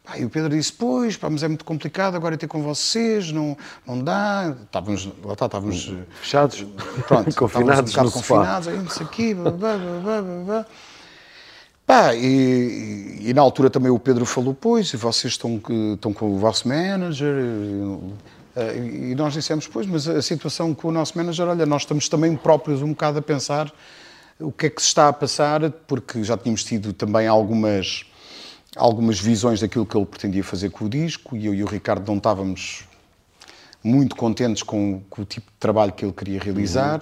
S3: Pá, e o Pedro disse, pois, pá, mas é muito complicado agora ter com vocês, não, não dá. Estávamos, lá está, estávamos...
S2: Eh, Fechados,
S3: pronto,
S2: confinados
S3: um confinados, aí, sei aqui, blá, blá, blá, blá. Pá, e, e, na altura também o Pedro falou, pois, vocês estão, estão com o vosso manager... E, e nós dissemos, pois, mas a situação com o nosso manager, olha, nós estamos também próprios um bocado a pensar o que é que se está a passar, porque já tínhamos tido também algumas algumas visões daquilo que ele pretendia fazer com o disco e eu e o Ricardo não estávamos muito contentes com, com o tipo de trabalho que ele queria realizar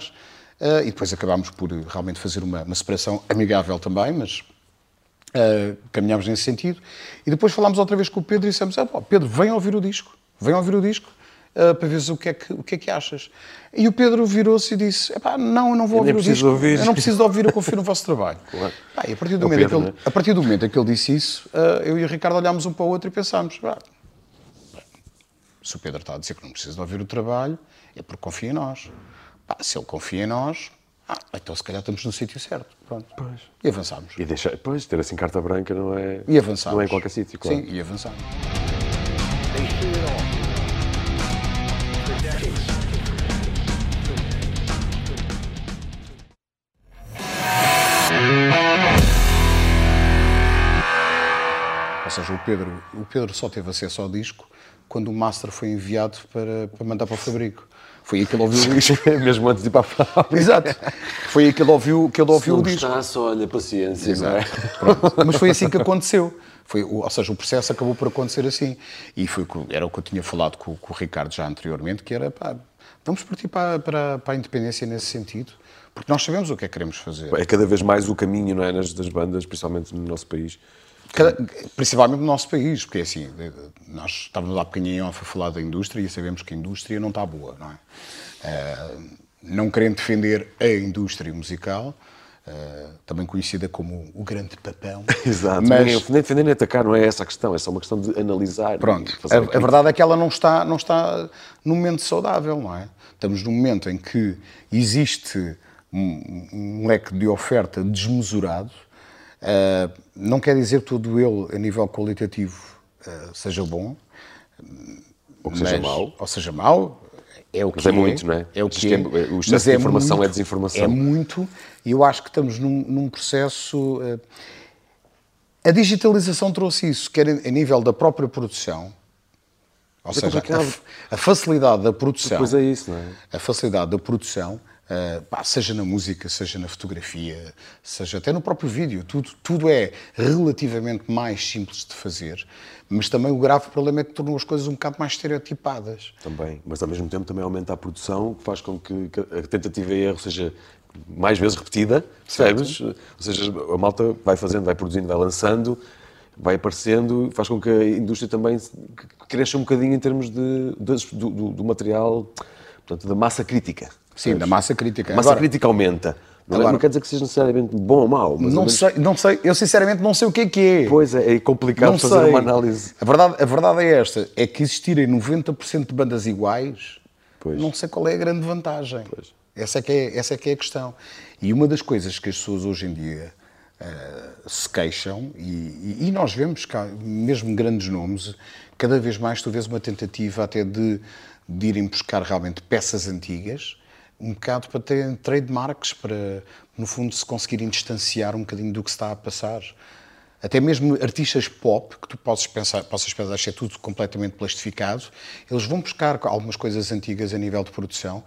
S3: uhum. uh, e depois acabámos por realmente fazer uma, uma separação amigável também, mas uh, caminhámos nesse sentido. E depois falámos outra vez com o Pedro e dissemos, ah, Pedro, vem ouvir o disco, vem ouvir o disco. Uh, para ver o que, é que, o que é que achas. E o Pedro virou-se e disse: não, eu não vou ouvir o disco, ouvir. eu não preciso de ouvir, eu confio no vosso trabalho. Claro. Pá, e a partir, do é momento Pedro, ele, né? a partir do momento em que ele disse isso, uh, eu e o Ricardo olhámos um para o outro e pensámos: se o Pedro está a dizer que não precisa de ouvir o trabalho, é porque confia em nós. Pá, se ele confia em nós, ah, então se calhar estamos no sítio certo. Pronto. Pois. E avançamos.
S2: E deixar, pois, ter assim carta branca não é.
S3: E avançamos.
S2: Não é em qualquer sítio, claro.
S3: Sim, e avançamos. Ou seja, o Pedro, o Pedro só teve acesso ao disco quando o master foi enviado para, para mandar para o fabrico. Foi aí que ele ouviu o disco.
S2: Mesmo antes de ir para a fábrica.
S3: Exato. Foi aí que ele ouviu, que ele ouviu o disco.
S2: só, olha, paciência. Exato.
S3: É? Mas foi assim que aconteceu. Foi, ou seja, o processo acabou por acontecer assim. E foi, era o que eu tinha falado com, com o Ricardo já anteriormente, que era, pá, vamos partir para, para, para a independência nesse sentido. Porque nós sabemos o que é que queremos fazer.
S2: É cada vez mais o caminho, não é, nas das bandas, principalmente no nosso país.
S3: Cada, principalmente no nosso país, porque assim, nós estávamos há bocadinho a falar da indústria e sabemos que a indústria não está boa, não é? Uh, não querendo defender a indústria musical, uh, também conhecida como o grande papão.
S2: Exato, mas nem, nem defender nem atacar, não é essa a questão, é só uma questão de analisar.
S3: Pronto, a, a, verdade é que ela não está, não está num momento saudável, não é? Estamos num momento em que existe um, um leque de oferta desmesurado, Uh, não quer dizer que todo ele, a nível qualitativo, uh, seja bom.
S2: Ou seja mau.
S3: Ou seja mau. É o
S2: mas
S3: que
S2: é, é muito, não é?
S3: É o que é.
S2: O excesso de é informação muito, é desinformação.
S3: É muito, e eu acho que estamos num, num processo. Uh, a digitalização trouxe isso, quer a nível da própria produção, ou mas é seja, é a, a, facilidade da produção.
S2: Pois é isso, não é?
S3: A facilidade da produção Uh, pá, seja na música, seja na fotografia, seja até no próprio vídeo, tudo, tudo é relativamente mais simples de fazer, mas também o grave problema é que tornou as coisas um bocado mais estereotipadas.
S2: Também, mas ao mesmo tempo também aumenta a produção, que faz com que a tentativa e erro seja mais vezes repetida, percebes? Ou seja, a malta vai fazendo, vai produzindo, vai lançando, vai aparecendo, faz com que a indústria também cresça um bocadinho em termos de, de do, do, material, portanto, da massa crítica.
S3: Sim, da massa crítica.
S2: A massa Agora, crítica aumenta. Não, é? agora, não, quer dizer que seja necessariamente bom ou mau.
S3: Não, sei, não sei, eu sinceramente não sei o que é que é.
S2: Pois é, é complicado não fazer sei. uma análise.
S3: A verdade, a verdade é esta: é que existirem 90% de bandas iguais, pois. não sei qual é a grande vantagem. Pois. Essa, é que é, essa é que é a questão. E uma das coisas que as pessoas hoje em dia uh, se queixam, e, e, e, nós vemos que há mesmo grandes nomes, cada vez mais tu vês uma tentativa até de, de irem buscar realmente peças antigas um bocado para terem trademarks, para, no fundo, se conseguirem distanciar um bocadinho do que se está a passar. Até mesmo artistas pop, que tu possas pensar, possas pensar que é tudo completamente plastificado, eles vão buscar algumas coisas antigas a nível de produção,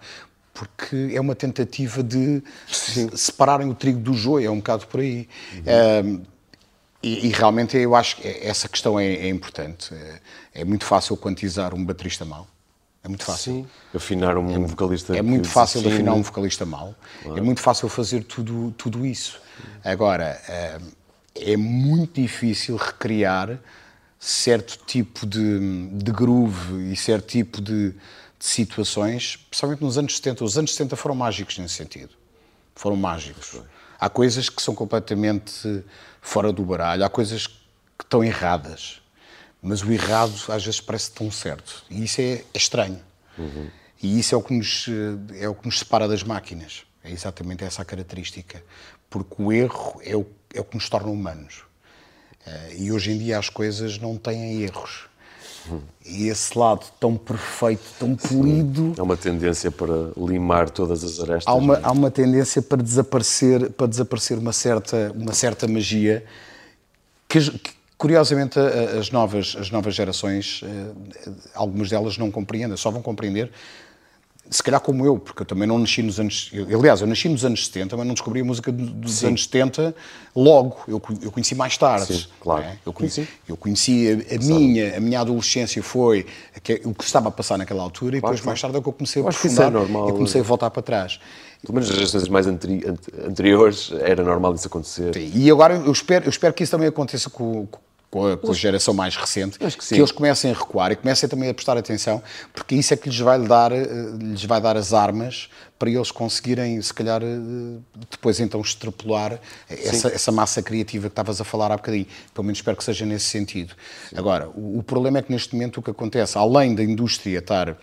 S3: porque é uma tentativa de Sim. separarem o trigo do joio, é um bocado por aí. Uhum. Um, e, e, realmente eu acho que essa questão é, é importante. É, é, muito fácil quantizar um baterista mau. É muito fácil.
S2: Sim, afinar um é, vocalista.
S3: É muito fácil afinar um vocalista mal. Claro. É muito fácil fazer tudo, tudo isso. Agora, é, é muito difícil recriar certo tipo de, de groove e certo tipo de, de, situações, principalmente nos anos 70. Os anos 70 foram mágicos nesse sentido. Foram mágicos. Há coisas que são completamente fora do baralho, há coisas que estão erradas mas o errado às vezes parece tão certo. E isso é, é estranho. Uhum. E isso é o, que nos, é o que nos separa das máquinas. É exatamente essa a característica. Porque o erro é o, é o que nos torna humanos. Uh, e hoje em dia as coisas não têm erros. Uhum. E esse lado tão perfeito, tão polido.
S2: Há uma tendência para limar todas as arestas.
S3: Há uma, é? há uma tendência para desaparecer, para desaparecer uma, certa, uma certa magia que, Curiosamente, as novas, as novas gerações, eh, algumas delas não compreendem, só vão compreender, se calhar como eu, porque eu também não nasci nos anos. Eu, aliás, eu nasci nos anos 70, mas não descobri a música dos Sim. anos 70 logo. Eu, eu conheci mais tarde.
S2: Sim, claro.
S3: É? Eu conheci, eu conheci a, a minha, a minha adolescência foi o que estava a passar naquela altura, claro, e depois, mais tarde, é que eu comecei a aprofundar é normal, e comecei a voltar para trás.
S2: Pelo menos as gerações mais anteri anteriores era normal isso acontecer.
S3: Sim. E agora eu espero, eu espero que isso também aconteça com, com a, com a geração mais recente, que, que, eles comecem a recuar e comecem também a prestar atenção, porque isso é que lhes vai dar, eh, lhes vai dar as armas para eles conseguirem, se calhar, eh, depois então extrapolar essa, essa, massa criativa que estavas a falar há bocadinho. Pelo menos espero que seja nesse sentido. Sim. Agora, o, o, problema é que neste momento o que acontece, além da indústria estar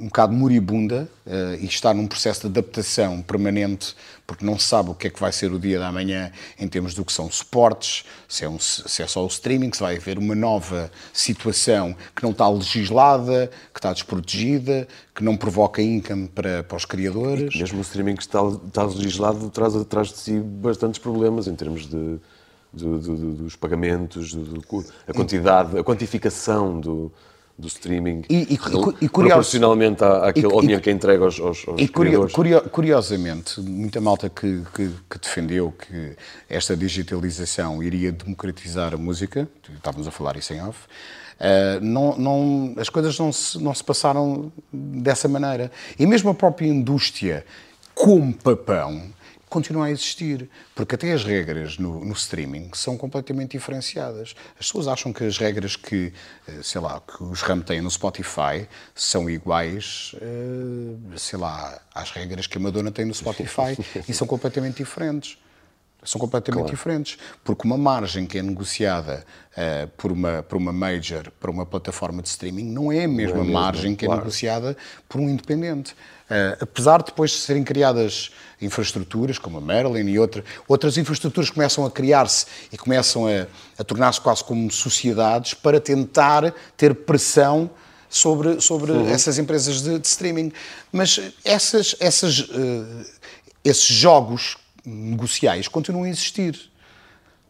S3: um bocado moribunda uh, e está num processo de adaptação permanente, porque não sabe o que é que vai ser o dia da manhã em termos do que são suportes, se é, um, se é só o streaming, se vai haver uma nova situação que não está legislada, que está desprotegida, que não provoca income para, para os criadores.
S2: E mesmo o streaming que está, está legislado traz atrás de si bastantes problemas em termos de dos pagamentos, a quantidade, a quantificação do do streaming e, e, e, proporcionalmente à, àquele, ao dinheiro que entrega aos, aos, aos
S3: e curio, curiosamente, muita malta que, que, que, defendeu que esta digitalização iria democratizar a música, estávamos a falar isso em off, uh, não, não, as coisas não se, não se passaram dessa maneira. E mesmo a própria indústria, como papão, continua a existir, porque até as regras no, no, streaming são completamente diferenciadas. As pessoas acham que as regras que, eh, sei lá, que os RAM têm no Spotify são iguais, eh, sei lá, às regras que a Madonna tem no Spotify e são completamente diferentes. São completamente claro. diferentes, porque uma margem que é negociada uh, por, uma, por uma major, para uma plataforma de streaming, não é a mesma é margem que é claro. é negociada por um independente. Uh, apesar de depois de serem criadas infraestruturas, como a Maryland e outra, outras infraestruturas começam a criar-se e começam a, a tornar-se quase como sociedades para tentar ter pressão sobre, sobre uhum. essas empresas de, de, streaming. Mas essas, essas, uh, esses jogos negociais continuam a existir.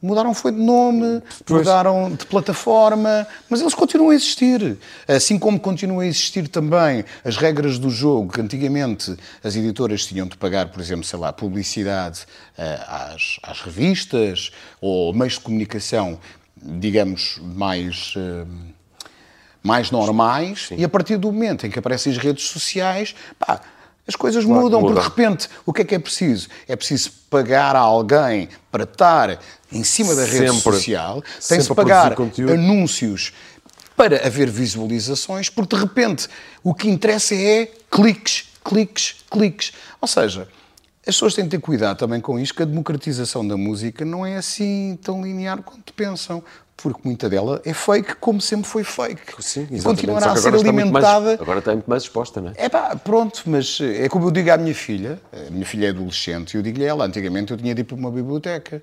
S3: Mudaram foi de nome, pois. mudaram de plataforma, mas eles continuam a existir. Assim como continuam a existir também as regras do jogo, que antigamente as editoras tinham de pagar, por exemplo, sei lá, publicidade uh, às, às, revistas ou meios de comunicação, digamos, mais. Uh, mais normais, Sim. e a partir do momento em que aparecem as redes sociais, pá, as coisas claro, mudam, muda. porque de repente o que é que é preciso? É preciso pagar a alguém para estar em cima da rede sempre, social, tem-se pagar anúncios para haver visualizações, porque de repente o que interessa é cliques, cliques, cliques. Ou seja, as pessoas têm de ter cuidado também com isto, que a democratização da música não é assim tão linear quanto pensam porque muita dela é fake, como sempre foi fake.
S2: Sim,
S3: e continuará a ser alimentada.
S2: Mais, agora está muito mais exposta, não é?
S3: É pá, pronto, mas é como eu digo à minha filha, a minha filha é adolescente, e eu digo-lhe ela, antigamente eu tinha de ir para uma biblioteca.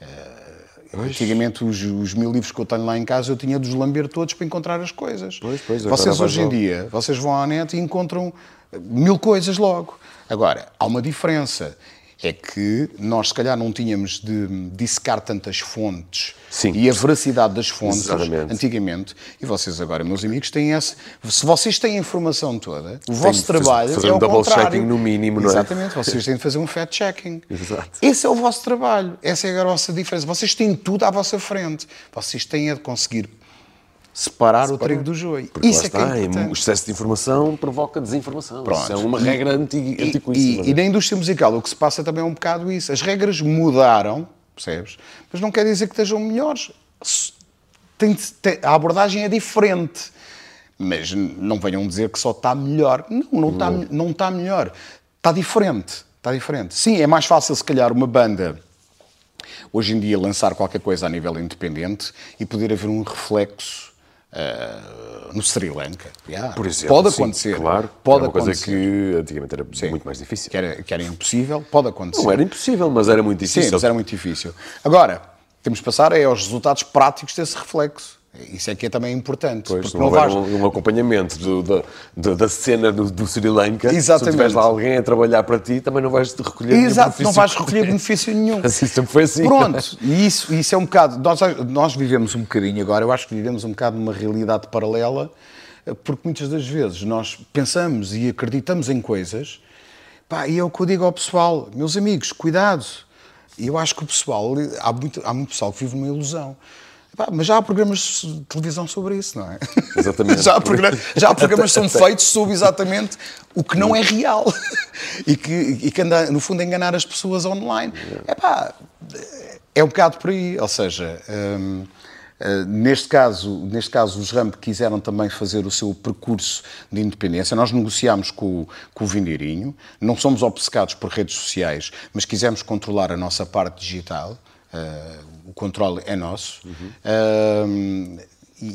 S3: Uh, antigamente os, os, mil livros que eu tenho lá em casa eu tinha de os lamber todos para encontrar as coisas.
S2: Pois, pois,
S3: vocês hoje em dia, vocês vão à net e encontram mil coisas logo. Agora, há uma diferença é que nós, se calhar, não tínhamos de dissecar tantas fontes Sim. e a veracidade das fontes Exatamente. antigamente. E vocês agora, meus amigos, têm esse. Se vocês têm a informação toda, o vosso trabalho fazer é um double checking
S2: no mínimo, não
S3: é? Exatamente, vocês têm de fazer um fact-checking. Exato. Esse é o vosso trabalho, essa é a vossa diferença. Vocês têm tudo à vossa frente. Vocês têm a conseguir separar, separar. o trigo do joio.
S2: Porque Isso é está, que é importante. O excesso de informação provoca desinformação. Pronto. Isso é uma regra antiga,
S3: e, e, e na indústria musical o que se passa também é um bocado isso. As regras mudaram, percebes? Mas não quer dizer que estejam melhores. Tem, tem, a abordagem é diferente. Mas não venham dizer que só está melhor. Não, não está, não está melhor. Está diferente. Está diferente. Sim, é mais fácil, se calhar, uma banda hoje em dia lançar qualquer coisa a nível independente e poder haver um reflexo Uh, no Sri Lanka.
S2: Yeah. Por exemplo,
S3: pode acontecer.
S2: Sim, claro.
S3: Pode
S2: era
S3: uma
S2: acontecer. coisa que antigamente era sim. muito mais difícil.
S3: Que era, que era impossível, pode acontecer.
S2: Não era impossível, mas era muito difícil.
S3: Sim, mas era muito difícil. Agora, temos de passar é aos resultados práticos desse reflexo. Isso é que é também importante.
S2: Pois, não, não vais... um, um, acompanhamento do, do, do, da cena do, do Sri Lanka. Exatamente. Se tiveres lá alguém a trabalhar para ti, também não vais recolher
S3: Exato, benefício. não vais recolher benefício nenhum.
S2: Assim sempre foi assim.
S3: Pronto, e isso, isso é um bocado... Nós, nós vivemos um bocadinho agora, eu acho que vivemos um bocado numa realidade paralela, porque muitas das vezes nós pensamos e acreditamos em coisas, pá, e é o que eu digo ao pessoal, meus amigos, cuidado. Eu acho que o pessoal, há muito, há muito pessoal que vive numa ilusão. Mas já há programas de televisão sobre isso, não é?
S2: Exatamente.
S3: já, há programas, já há programas que são feitos sobre exatamente o que não é real e que, e que anda, no fundo, a enganar as pessoas online. Epá, é um bocado por aí, ou seja. Hum, Uh, neste, caso, neste caso, os RAMP quiseram também fazer o seu percurso de independência. Nós negociámos com, com o Vindeirinho, não somos obcecados por redes sociais, mas quisemos controlar a nossa parte digital. Uh, o controle é nosso. Uhum. Uh, e,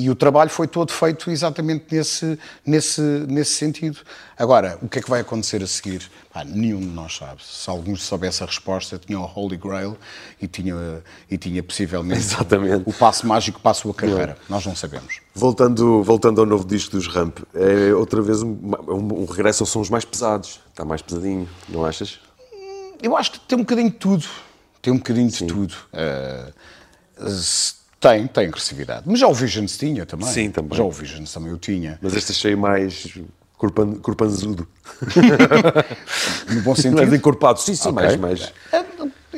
S3: e, e, o trabalho foi todo feito exatamente nesse, nesse, nesse sentido. Agora, o que é que vai acontecer a seguir? Ah, nenhum de nós sabe. Se alguns soubesse a resposta, tinha o Holy Grail e tinha, e tinha possivelmente
S2: exatamente.
S3: o passo mágico para a sua carreira. Não. Nós não sabemos.
S2: Voltando, voltando ao novo disco dos Ramp, é outra vez um, um, um regresso aos sons mais pesados. Está mais pesadinho, não achas?
S3: Eu acho que tem um bocadinho de tudo. Tem um bocadinho Sim. de tudo. Uh, tem, tem agressividade. Mas já o Visions tinha também.
S2: Sim, também.
S3: Já o Visions também eu tinha.
S2: Mas este achei mais corpan, corpanzudo.
S3: no bom sentido?
S2: Mais encorpado, sim, sim, okay. mais, mais...
S3: É,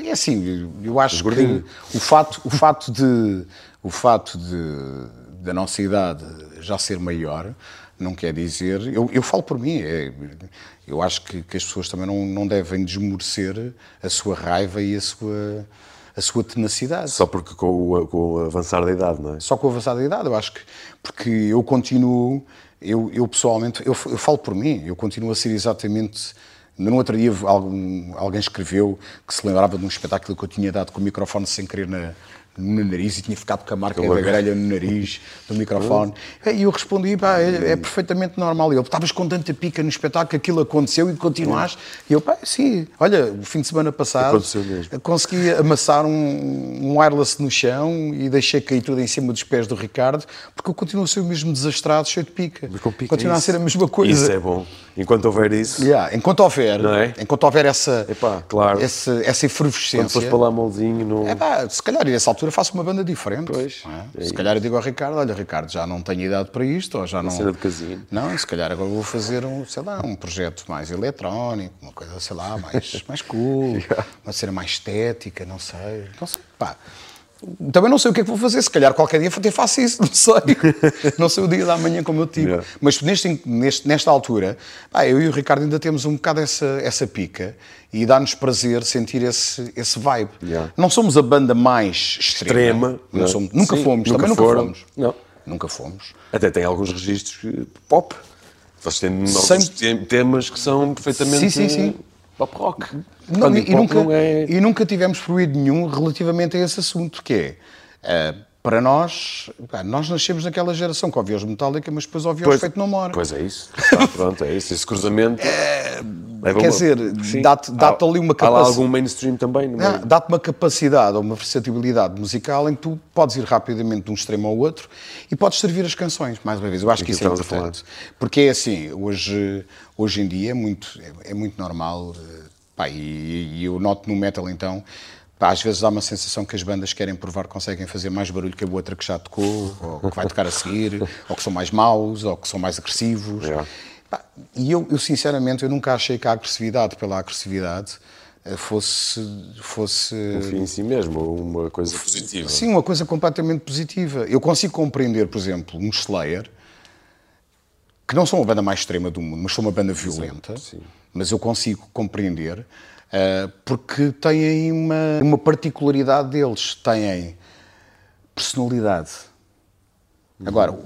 S3: é assim, eu acho que o fato, o fato de... O fato de, da nossa idade já ser maior não quer dizer. Eu, eu falo por mim, é, eu acho que, que, as pessoas também não, não devem desmorecer a sua raiva e a sua a sua tenacidade.
S2: Só porque com o, com o, avançar da idade, não é?
S3: Só com o avançar da idade, eu acho que. Porque eu continuo, eu, eu pessoalmente, eu, eu falo por mim, eu continuo a ser exatamente. No outro dia alguém, alguém escreveu que se lembrava de um espetáculo que eu tinha dado com o microfone sem querer na, no nariz e tinha ficado com a marca da grelha no nariz do microfone. E eu respondi, pá, é, é perfeitamente normal. E ele, estavas com tanta pica no espetáculo que aquilo aconteceu e continuaste. E eu, pá, sim, olha, o fim de semana passado consegui amassar um, um wireless no chão e deixei cair tudo em cima dos pés do Ricardo, porque eu continuo a ser o mesmo desastrado, cheio de pica. pica Continua a ser a mesma coisa.
S2: Isso é bom. Enquanto houver isso.
S3: Yeah, enquanto houver, não é? enquanto houver essa,
S2: Epá, claro.
S3: essa, essa efervescência. Quando
S2: fores para lá molzinho. No...
S3: Epá, se calhar, nessa altura, faço uma banda diferente.
S2: Pois,
S3: é? É se calhar eu digo ao Ricardo: olha, Ricardo, já não tenho idade para isto, ou já não.
S2: Cena de casino.
S3: Não, se calhar agora vou fazer um, sei lá, um projeto mais eletrónico, uma coisa, sei lá, mais, mais cool, yeah. uma cena mais estética, não sei. Não sei, pá. Também não sei o que é que vou fazer, se calhar qualquer dia até faço isso, não sei. não sei o dia da manhã como eu digo. Yeah. Mas neste, neste, nesta altura, pá, eu e o Ricardo ainda temos um bocado essa, essa pica e dá-nos prazer sentir esse, esse vibe.
S2: Yeah.
S3: Não somos a banda mais extrema. extrema somos, nunca Sim, fomos, nunca também foram. nunca fomos.
S2: Não.
S3: Nunca fomos.
S2: Até tem alguns registros pop. Vocês têm Sem... temas que são perfeitamente
S3: sim, sim, sim.
S2: pop rock.
S3: Não, e, nunca, é... e nunca tivemos fluído nenhum relativamente a esse assunto, que é, uh, para nós, nós nascemos naquela geração que ouvia os Metallica, mas depois ouvia os Feito No More.
S2: Pois é isso. Pronto, é isso. Esse cruzamento...
S3: É, quer dizer, dá-te dá ali uma capacidade...
S2: Há algum mainstream também?
S3: Ah, dá-te uma capacidade ou uma versatilidade musical em que tu podes ir rapidamente de um extremo ao outro e podes servir as canções, mais uma vez. Eu acho que isso é importante. Porque é assim, hoje, hoje em dia é muito, é, é muito normal... Pá, e, e, eu noto no metal então, pá, às vezes dá uma sensação que as bandas querem provar que conseguem fazer mais barulho que a outra que já tocou, ou que vai tocar a seguir, ou que são mais maus, ou que são mais agressivos.
S2: Yeah.
S3: Pá, e eu, eu, sinceramente, eu nunca achei que a agressividade pela agressividade eh, fosse fosse
S2: um fim em si mesmo uma coisa positiva
S3: sim uma coisa completamente positiva eu consigo compreender por exemplo um Slayer que não são a banda mais extrema do mundo mas são uma banda violenta
S2: sim, sim
S3: mas eu consigo compreender uh, porque têm uma, uma particularidade deles, têm personalidade. Uhum. Agora,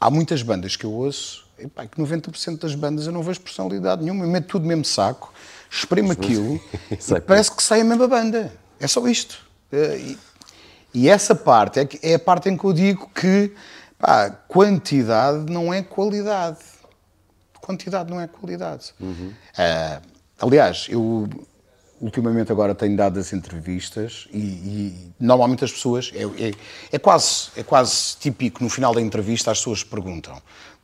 S3: há muitas bandas que eu ouço, e, pá, que 90% das bandas eu não vejo personalidade nenhuma, eu meto tudo no mesmo saco, espremo aquilo e parece que sai a mesma banda. É só isto. Uh, e, e, essa parte é, é a parte em que eu digo que pá, quantidade não é qualidade quantidade não é qualidade.
S2: Uhum.
S3: Uh, aliás, eu ultimamente agora tenho dado as entrevistas e, e normalmente as pessoas é, é, é, quase é quase típico no final da entrevista as pessoas perguntam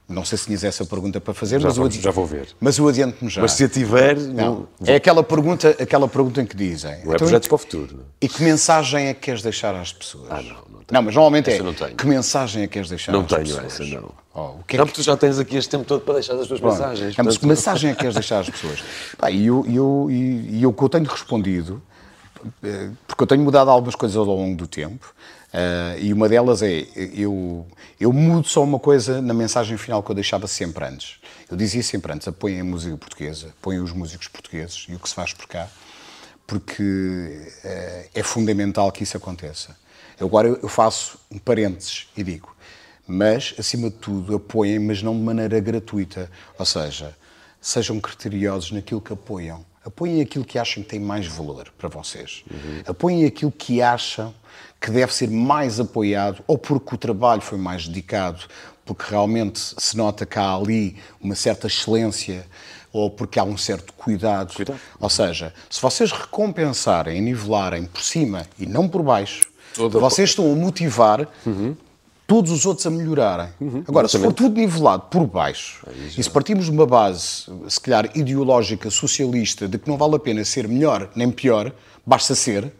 S3: não sei se tinhas essa pergunta para fazer,
S2: já
S3: mas,
S2: vou, já vou ver.
S3: Mas eu adianto-me já.
S2: Mas se a tiver...
S3: Não. É aquela pergunta, aquela pergunta em que dizem...
S2: Não é então, projetos para o futuro.
S3: E que mensagem é que queres deixar às pessoas?
S2: Ah, não. Não,
S3: não mas normalmente essa é... Não tenho. Que mensagem é que queres deixar
S2: não
S3: às
S2: tenho
S3: pessoas?
S2: Não tenho essa, não.
S3: Oh,
S2: o que é não, que... porque tu já tens aqui este tempo todo para deixar as tuas Bom, mensagens.
S3: Mas que mensagem é que queres deixar às pessoas? Pá, e, eu, eu, e, e o que eu tenho respondido eh, porque eu tenho mudado algumas coisas ao longo do tempo. Uh, e uma delas é, eu, eu mudo só uma coisa na mensagem final que eu deixava sempre antes. Eu dizia sempre antes, apoiem a música portuguesa, apoiem os músicos portugueses e o que se faz por cá, porque uh, é fundamental que isso aconteça. Agora eu faço um parênteses e digo, mas, acima de tudo, apoiem, mas não de maneira gratuita. Ou seja, sejam criteriosos naquilo que apoiam. Apoiem aquilo que acham que tem mais valor para vocês. Uhum. Apoiem aquilo que acham que deve ser mais apoiado, ou porque o trabalho foi mais dedicado, porque realmente se nota que há ali uma certa excelência, ou porque há um certo cuidado. cuidado. Ou seja, se vocês recompensarem e nivelarem por cima e não por baixo, Toda vocês estão a motivar uhum todos os outros a melhorarem. Uhum, Agora, se for tudo nivelado por baixo, e se partimos de uma base, se calhar ideológica, socialista, de que não vale a pena ser melhor nem pior, basta ser,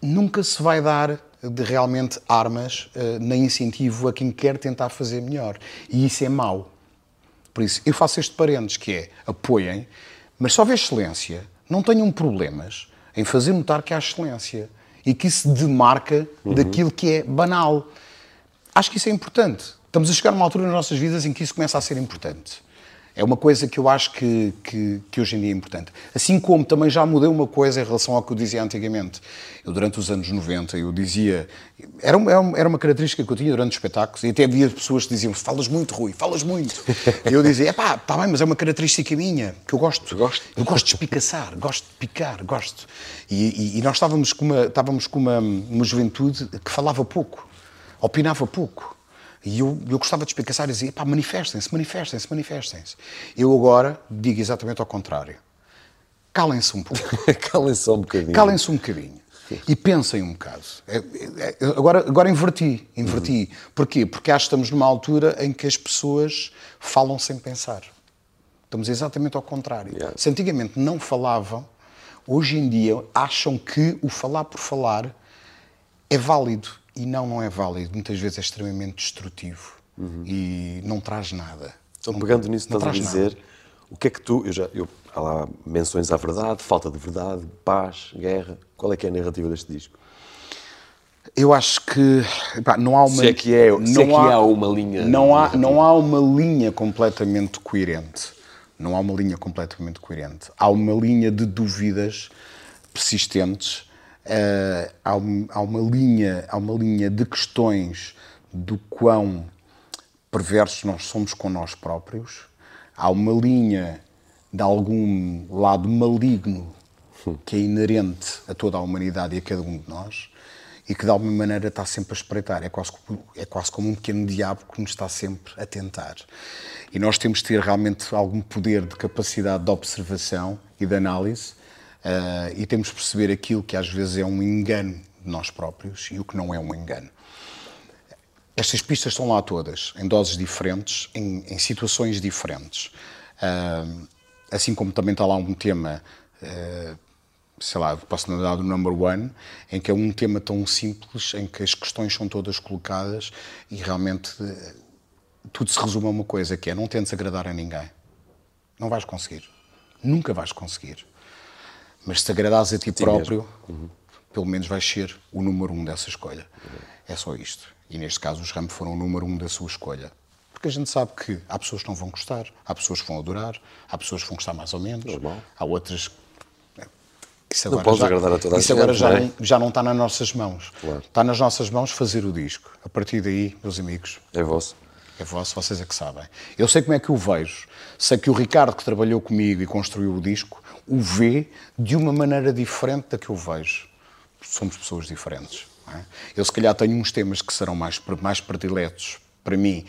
S3: nunca se vai dar de realmente armas uh, nem incentivo a quem quer tentar fazer melhor. E isso é mau. Por isso, eu faço este parênteses, que é apoiem, mas só houver excelência, não tenham problemas em fazer notar que há excelência e que isso demarca uhum. daquilo que é banal. Acho que isso é importante. Estamos a chegar a uma altura nas nossas vidas em que isso começa a ser importante. É uma coisa que eu acho que, que, que, hoje em dia é importante. Assim como também já mudei uma coisa em relação ao que eu dizia antigamente. Eu, durante os anos 90, eu dizia... Era uma, era uma característica que eu tinha durante os espetáculos e até havia pessoas que diziam falas muito, Rui, falas muito. e eu dizia, pá, está bem, mas é uma característica minha, que eu gosto. Eu gosto, eu gosto de espicaçar, gosto de picar, gosto. E, e, e nós estávamos com, uma, estávamos com uma, uma juventude que falava pouco opinava pouco. E eu, eu gostava de explicar e dizia, pá, manifestem-se, manifestem-se, manifestem-se. Eu agora digo exatamente ao contrário. Calem-se um pouco.
S2: Calem-se um bocadinho.
S3: Calem-se um bocadinho. E pensem um bocado. É, é, é, agora, agora inverti, inverti. Uhum. Porquê? Porque acho que estamos numa altura em que as pessoas falam sem pensar. Estamos exatamente ao contrário. Yeah. Se antigamente não falavam, hoje em dia acham que o falar por falar é válido e não, não é válido. Muitas vezes é extremamente destrutivo uhum. e não traz nada.
S2: Então, pegando nisso, estás a dizer, nada. o que é que tu. Eu já, eu, há lá menções à verdade, falta de verdade, paz, guerra. Qual é que é a narrativa deste disco?
S3: Eu acho que pá, não há uma.
S2: Se é que, é, não é que há, há uma linha.
S3: Não há, não há uma linha completamente coerente. Não há uma linha completamente coerente. Há uma linha de dúvidas persistentes Uh, há, um, há, uma linha, há uma linha de questões do quão perversos nós somos com nós próprios, há uma linha de algum lado maligno que é inerente a toda a humanidade e a cada um de nós e que de alguma maneira está sempre a espreitar. É quase, é quase como um pequeno diabo que nos está sempre a tentar. E nós temos de ter realmente algum poder de capacidade de observação e de análise Uh, e temos de perceber aquilo que às vezes é um engano de nós próprios e o que não é um engano. Estas pistas estão lá todas, em doses diferentes, em, em situações diferentes. Uh, assim como também está lá um tema, uh, sei lá, posso dar do number one, em que é um tema tão simples, em que as questões são todas colocadas e realmente tudo se resume a uma coisa, que é não tentes agradar a ninguém. Não vais conseguir. Nunca vais conseguir. Mas se agradares a ti Sim próprio, uhum. pelo menos vais ser o número um dessa escolha. Uhum. É só isto. E neste caso os Ramos foram o número um da sua escolha. Porque a gente sabe que há pessoas que não vão gostar, há pessoas que vão adorar, há pessoas que vão gostar mais ou menos, Normal. há outras
S2: isso agora, não já, agradar a toda a
S3: isso agora já, não, é? já não está nas nossas mãos. Claro. Está nas nossas mãos fazer o disco. A partir daí, meus amigos.
S2: É vosso.
S3: É vosso, vocês é que sabem. Eu sei como é que o vejo. Sei que o Ricardo, que trabalhou comigo e construiu o disco, o vê de uma maneira diferente da que eu vejo. Somos pessoas diferentes. É? Eu, se calhar, tenho uns temas que serão mais, mais prediletos para mim,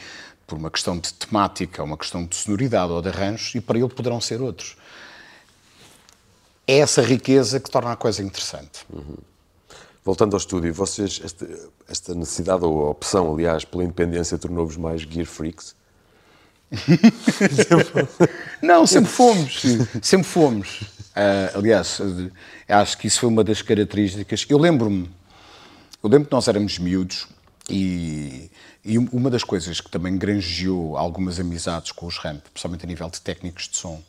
S3: por uma questão de temática, uma questão de sonoridade ou de arranjos, e para ele poderão ser outros. É essa riqueza que torna a coisa interessante.
S2: Uhum. Voltando ao estúdio, vocês, esta, esta, necessidade ou opção, aliás, pela independência tornou-vos mais gear freaks?
S3: Não, sempre fomos. Sempre fomos. Uh, aliás, acho que isso foi uma das características. Eu lembro-me, eu lembro que nós éramos miúdos e, e, uma das coisas que também granjeou algumas amizades com os Ramp, principalmente a nível de técnicos de som,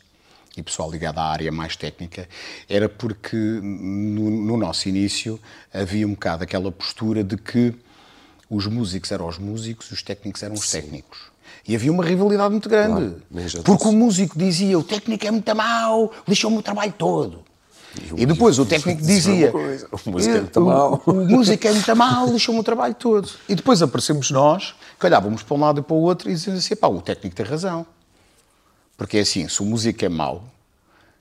S3: e pessoal ligado à área mais técnica, era porque no, no nosso início havia um bocado aquela postura de que os músicos eram os músicos e os técnicos eram os Sim. técnicos. E havia uma rivalidade muito grande. Claro, porque o músico dizia: o técnico é muito mau, lixou-me o trabalho todo. E, e depois o técnico dizia:
S2: o músico é muito mau.
S3: O, o músico é muito mau, lixou-me o trabalho todo. E depois aparecemos nós, que olhávamos para um lado e para o outro e dizíamos assim: pá, o técnico tem razão. Porque é assim: se o músico é mau,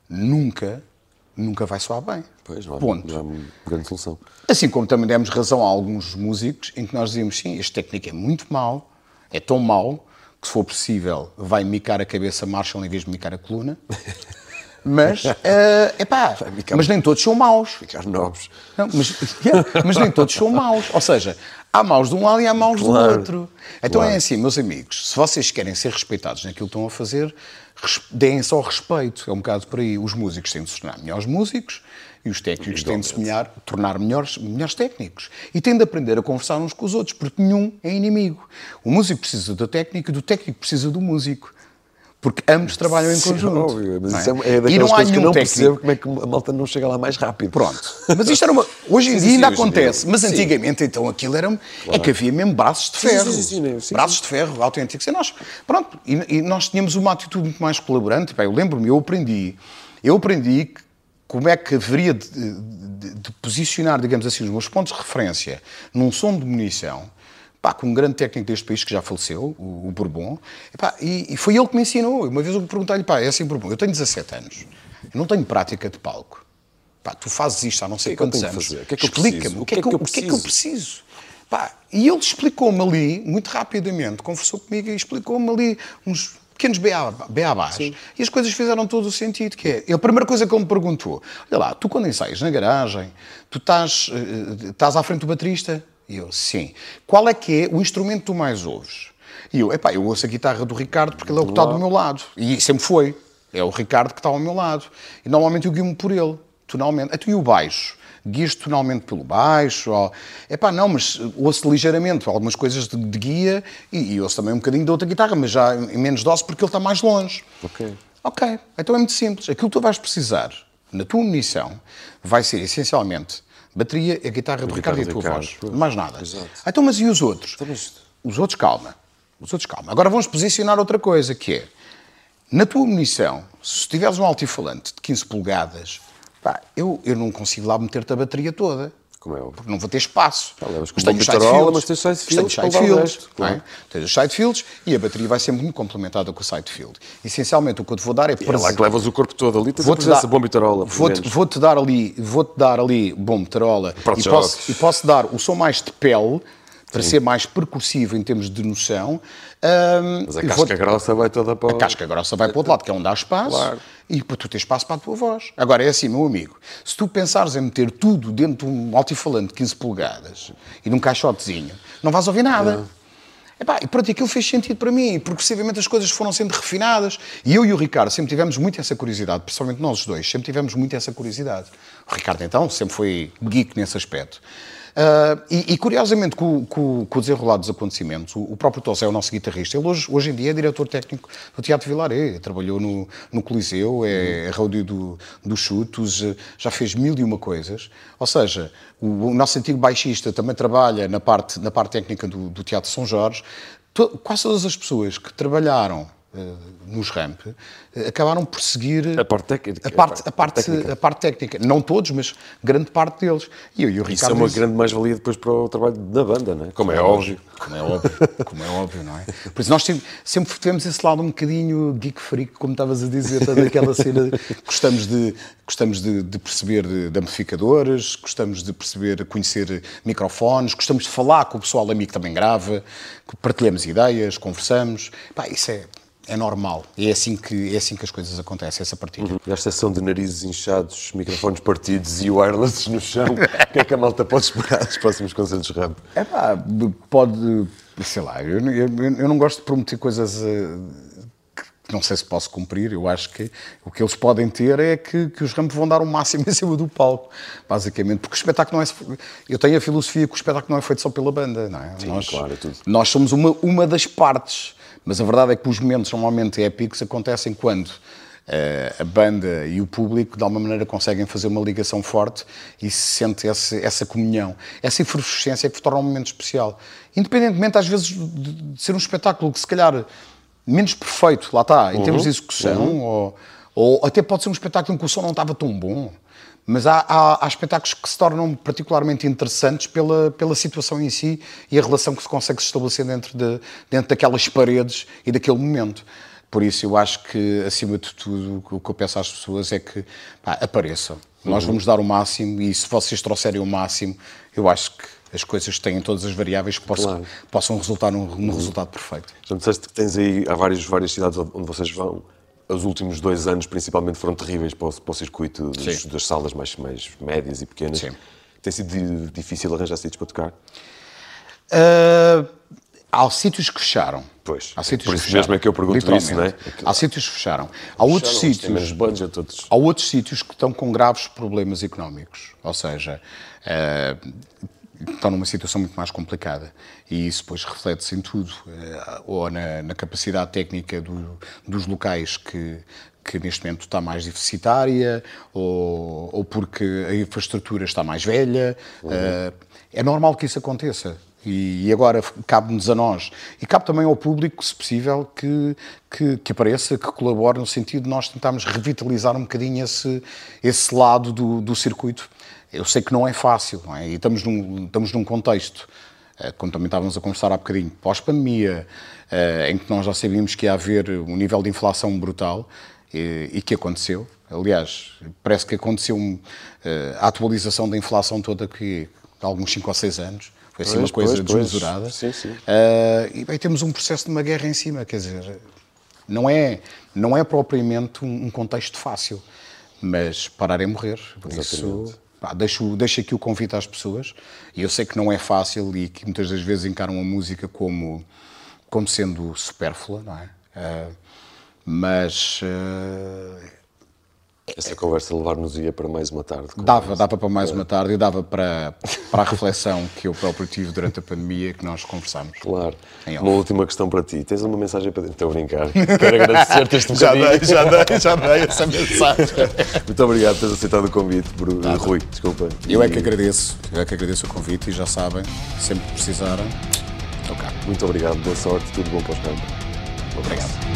S3: nunca, nunca vai soar bem.
S2: Pois, não Ponto. Não há uma grande solução.
S3: Assim como também demos razão a alguns músicos em que nós dizíamos: sim, este técnico é muito mau, é tão mau que, se for possível, vai micar a cabeça Marshall em vez de micar a coluna. Mas, uh, epá, mas nem todos são maus.
S2: Ficar novos.
S3: Não, mas, yeah, mas nem todos são maus. Ou seja, há maus de um lado e há maus claro, do outro. Então claro. é assim, meus amigos, se vocês querem ser respeitados naquilo que estão a fazer, deem só respeito. É um bocado por aí. Os músicos têm de se tornar melhores músicos e os técnicos têm de se melhor, tornar melhores, melhores técnicos. E têm de aprender a conversar uns com os outros, porque nenhum é inimigo. O músico precisa do técnico e do técnico precisa do músico. Porque ambos trabalham em conjunto.
S2: Óbvio, mas isso é, é daquelas e não há coisas que eu não técnico. percebo como é que a malta não chega lá mais rápido.
S3: Pronto. Mas isto era uma... Hoje em sim, dia ainda acontece. Mas antigamente, então, aquilo era... Claro. É que havia mesmo braços de ferro. Sim, sim, sim, braços de ferro autênticos. E nós, pronto, e, e, nós tínhamos uma atitude muito mais colaborante. Bem, eu lembro-me, eu aprendi... Eu aprendi que como é que haveria de, de, de, posicionar, digamos assim, os meus pontos de referência num som de munição, pá, com um grande técnico deste país que já faleceu, o, o Bourbon, e, pá, e, e, foi ele que me ensinou. Uma vez eu perguntei-lhe, pá, é assim, Bourbon, eu tenho 17 anos, eu não tenho prática de palco. Pá, tu fazes isto há não sei que quantos
S2: é
S3: anos.
S2: Que é Explica-me,
S3: o que é que, eu, que, que preciso? Pá, e ele explicou-me ali, muito rapidamente, conversou comigo e explicou-me ali uns pequenos beabás. E as coisas fizeram todo o sentido, que é... A primeira coisa que ele me perguntou, olha lá, tu quando ensaias na garagem, tu estás, uh, estás à frente do baterista? E eu, sim. Qual é que é o instrumento que tu mais ouves? E eu, epá, eu ouço a guitarra do Ricardo porque ele é o que está do meu lado. E sempre foi. É o Ricardo que está ao meu lado. E normalmente eu guio-me por ele, tonalmente. Até e o baixo? guias tonalmente pelo baixo, ou... Epá, não, mas ouço ligeiramente algumas coisas de, de guia e, e, ouço também um bocadinho da outra guitarra, mas já em menos dose porque ele está mais longe.
S2: Ok.
S3: Ok, então é muito simples. Aquilo que tu vais precisar na tua munição vai ser essencialmente bateria, a guitarra do Ricardo e a tua voz. Mais nada. Exato. Então, mas e os outros? Então, os outros, calma. Os outros, calma. Agora vamos posicionar outra coisa, que é, na tua munição, se tiveres um altifalante de 15 polegadas, Pá, eu, eu não consigo lá meter-te a bateria toda.
S2: Como é
S3: Porque não vou ter espaço.
S2: Ah, mas tenho tarola, mas tens
S3: sidefields. Tenho sidefields. Claro. É? Tens os sidefields e a bateria vai ser muito complementada com o sidefield. Essencialmente o que eu te vou dar é...
S2: E é lá que levas o corpo todo ali, tens vou-te dar, bomba e tarola.
S3: Vou-te vou -te dar ali, vou-te dar ali tarola e posso, e posso dar o som mais de pele para Sim. ser mais percursivo em termos de noção.
S2: Um, Mas a casca vou... grossa vai toda para
S3: o... A casca grossa vai para o outro lado, que é onde dá espaço, claro. e para tu ter espaço para a tua voz. Agora, é assim, meu amigo, se tu pensares em meter tudo dentro de um altifalante de 15 polegadas e num caixotezinho, não vais ouvir nada. Não. Epá, e pronto, aquilo fez sentido para mim. Progressivamente as coisas foram sendo refinadas. E eu e o Ricardo sempre tivemos muito essa curiosidade, principalmente nós os dois, sempre tivemos muito essa curiosidade. O Ricardo, então, sempre foi geek nesse aspecto. Uh, e, e, curiosamente, com, o desenrolar dos acontecimentos, o, o próprio Tossé é o nosso guitarrista. Ele hoje, hoje em dia é diretor técnico do Teatro Vilaré, trabalhou no, no Coliseu, é, é rádio do, dos chutos, já fez mil e uma coisas. Ou seja, o, o, nosso antigo baixista também trabalha na parte, na parte técnica do, do Teatro São Jorge. To, quase todas as pessoas que trabalharam nos ramp acabaram por seguir
S2: a parte técnica.
S3: A parte, a parte, técnica. A parte técnica. Não todos, mas grande parte deles.
S2: E eu e o Ricardo. Isso é uma grande mais-valia depois para o trabalho da banda, não é? Como é, óbvio.
S3: Como é óbvio, como é óbvio, não é? Por isso nós sempre tivemos esse lado um bocadinho geek freak, como estavas a dizer, toda aquela cena. gostamos de, gostamos de, de perceber de, amplificadores, gostamos de perceber, conhecer microfones, gostamos de falar com o pessoal amigo que também grava, partilhamos ideias, conversamos. Pá, isso é é normal. É assim que, é assim que as coisas acontecem, essa partida. Uhum.
S2: E a exceção de narizes inchados, microfones partidos e wireless no chão, o que é que a malta pode esperar dos próximos concertos ramp?
S3: É pá, pode, sei lá, eu, eu, eu, não gosto de prometer coisas uh, que não sei se posso cumprir, eu acho que o que eles podem ter é que, que os ramp vão dar o máximo em cima do palco, basicamente, porque o espetáculo não é... Eu tenho a filosofia que o espetáculo não é feito só pela banda, não é?
S2: Sim, nós, claro, é tudo.
S3: Nós somos uma, uma das partes mas a verdade é que os momentos normalmente épicos acontecem quando a banda e o público de alguma maneira conseguem fazer uma ligação forte e se sente esse, essa comunhão, essa efervescência que torna um momento especial. Independentemente, às vezes, de ser um espetáculo que se calhar menos perfeito, lá está, em uhum. termos de execução, uhum. ou, ou até pode ser um espetáculo em que o som não estava tão bom. Mas há, há, há, espetáculos que se tornam particularmente interessantes pela, pela situação em si e a relação que se consegue estabelecer dentro, de, dentro daquelas paredes e daquele momento. Por isso, eu acho que, acima de tudo, o que eu peço às pessoas é que pá, apareçam. Uhum. Nós vamos dar o máximo e se vocês trouxerem o máximo, eu acho que as coisas têm todas as variáveis que possam, claro. possam resultar num, num uhum. resultado perfeito.
S2: Já disseste que tens aí, há várias, várias cidades onde vocês vão. Os últimos dois anos, principalmente, foram terríveis para o, para o circuito dos, das salas mais, mais médias e pequenas. Sim. Tem sido difícil arranjar sítios para tocar?
S3: Uh, há sítios que fecharam.
S2: Pois,
S3: há sítios
S2: por isso mesmo é que eu pergunto isso, não é?
S3: Há sítios que fecharam. Há outros sítios. Menos budget, todos. Há outros sítios que estão com graves problemas económicos. Ou seja, uh, estão numa situação muito mais complicada. E isso depois reflete-se em tudo. Uh, ou na, na, capacidade técnica do, dos locais que, que neste momento está mais deficitária, ou, ou porque a infraestrutura está mais velha. Uhum. Uh, é normal que isso aconteça. E, agora cabe-nos a nós e cabe também ao público, se possível, que, que, que, apareça, que colabore no sentido de nós tentarmos revitalizar um bocadinho esse, esse lado do, do circuito. Eu sei que não é fácil, não é? E estamos num, estamos num contexto, eh, como também estávamos a conversar há bocadinho, pós-pandemia, eh, em que nós já sabíamos que ia haver um nível de inflação brutal e, e que aconteceu. Aliás, parece que aconteceu eh, a atualização da inflação toda que há alguns 5 ou 6 anos. Foi assim pois, uma coisa pois, desmesurada. Sim, sim. E bem, temos um processo de uma guerra em cima, quer dizer, não é, não é propriamente um, contexto fácil, mas parar é morrer. Por isso, pá, deixo, deixo aqui o convite às pessoas, e eu sei que não é fácil e que muitas das vezes encaram a música como, como sendo supérflua, não é? Uh, mas uh,
S2: essa conversa levar-nos ia para mais uma tarde.
S3: Dava, dava para mais uma tarde e dava para, para a reflexão que eu próprio tive durante a pandemia que nós conversámos.
S2: Claro. Uma última questão para ti. Tens uma mensagem para Estou a brincar. Quero agradecer-te este
S3: já dei, já dei, já dei essa mensagem.
S2: Muito obrigado por teres aceitado o convite, Bruno. Rui. Desculpa.
S3: Eu é que agradeço. Eu é que agradeço o convite e já sabem, sempre que precisarem, estou cá.
S2: Muito obrigado. Boa sorte. Tudo bom para os campos.
S3: Obrigado.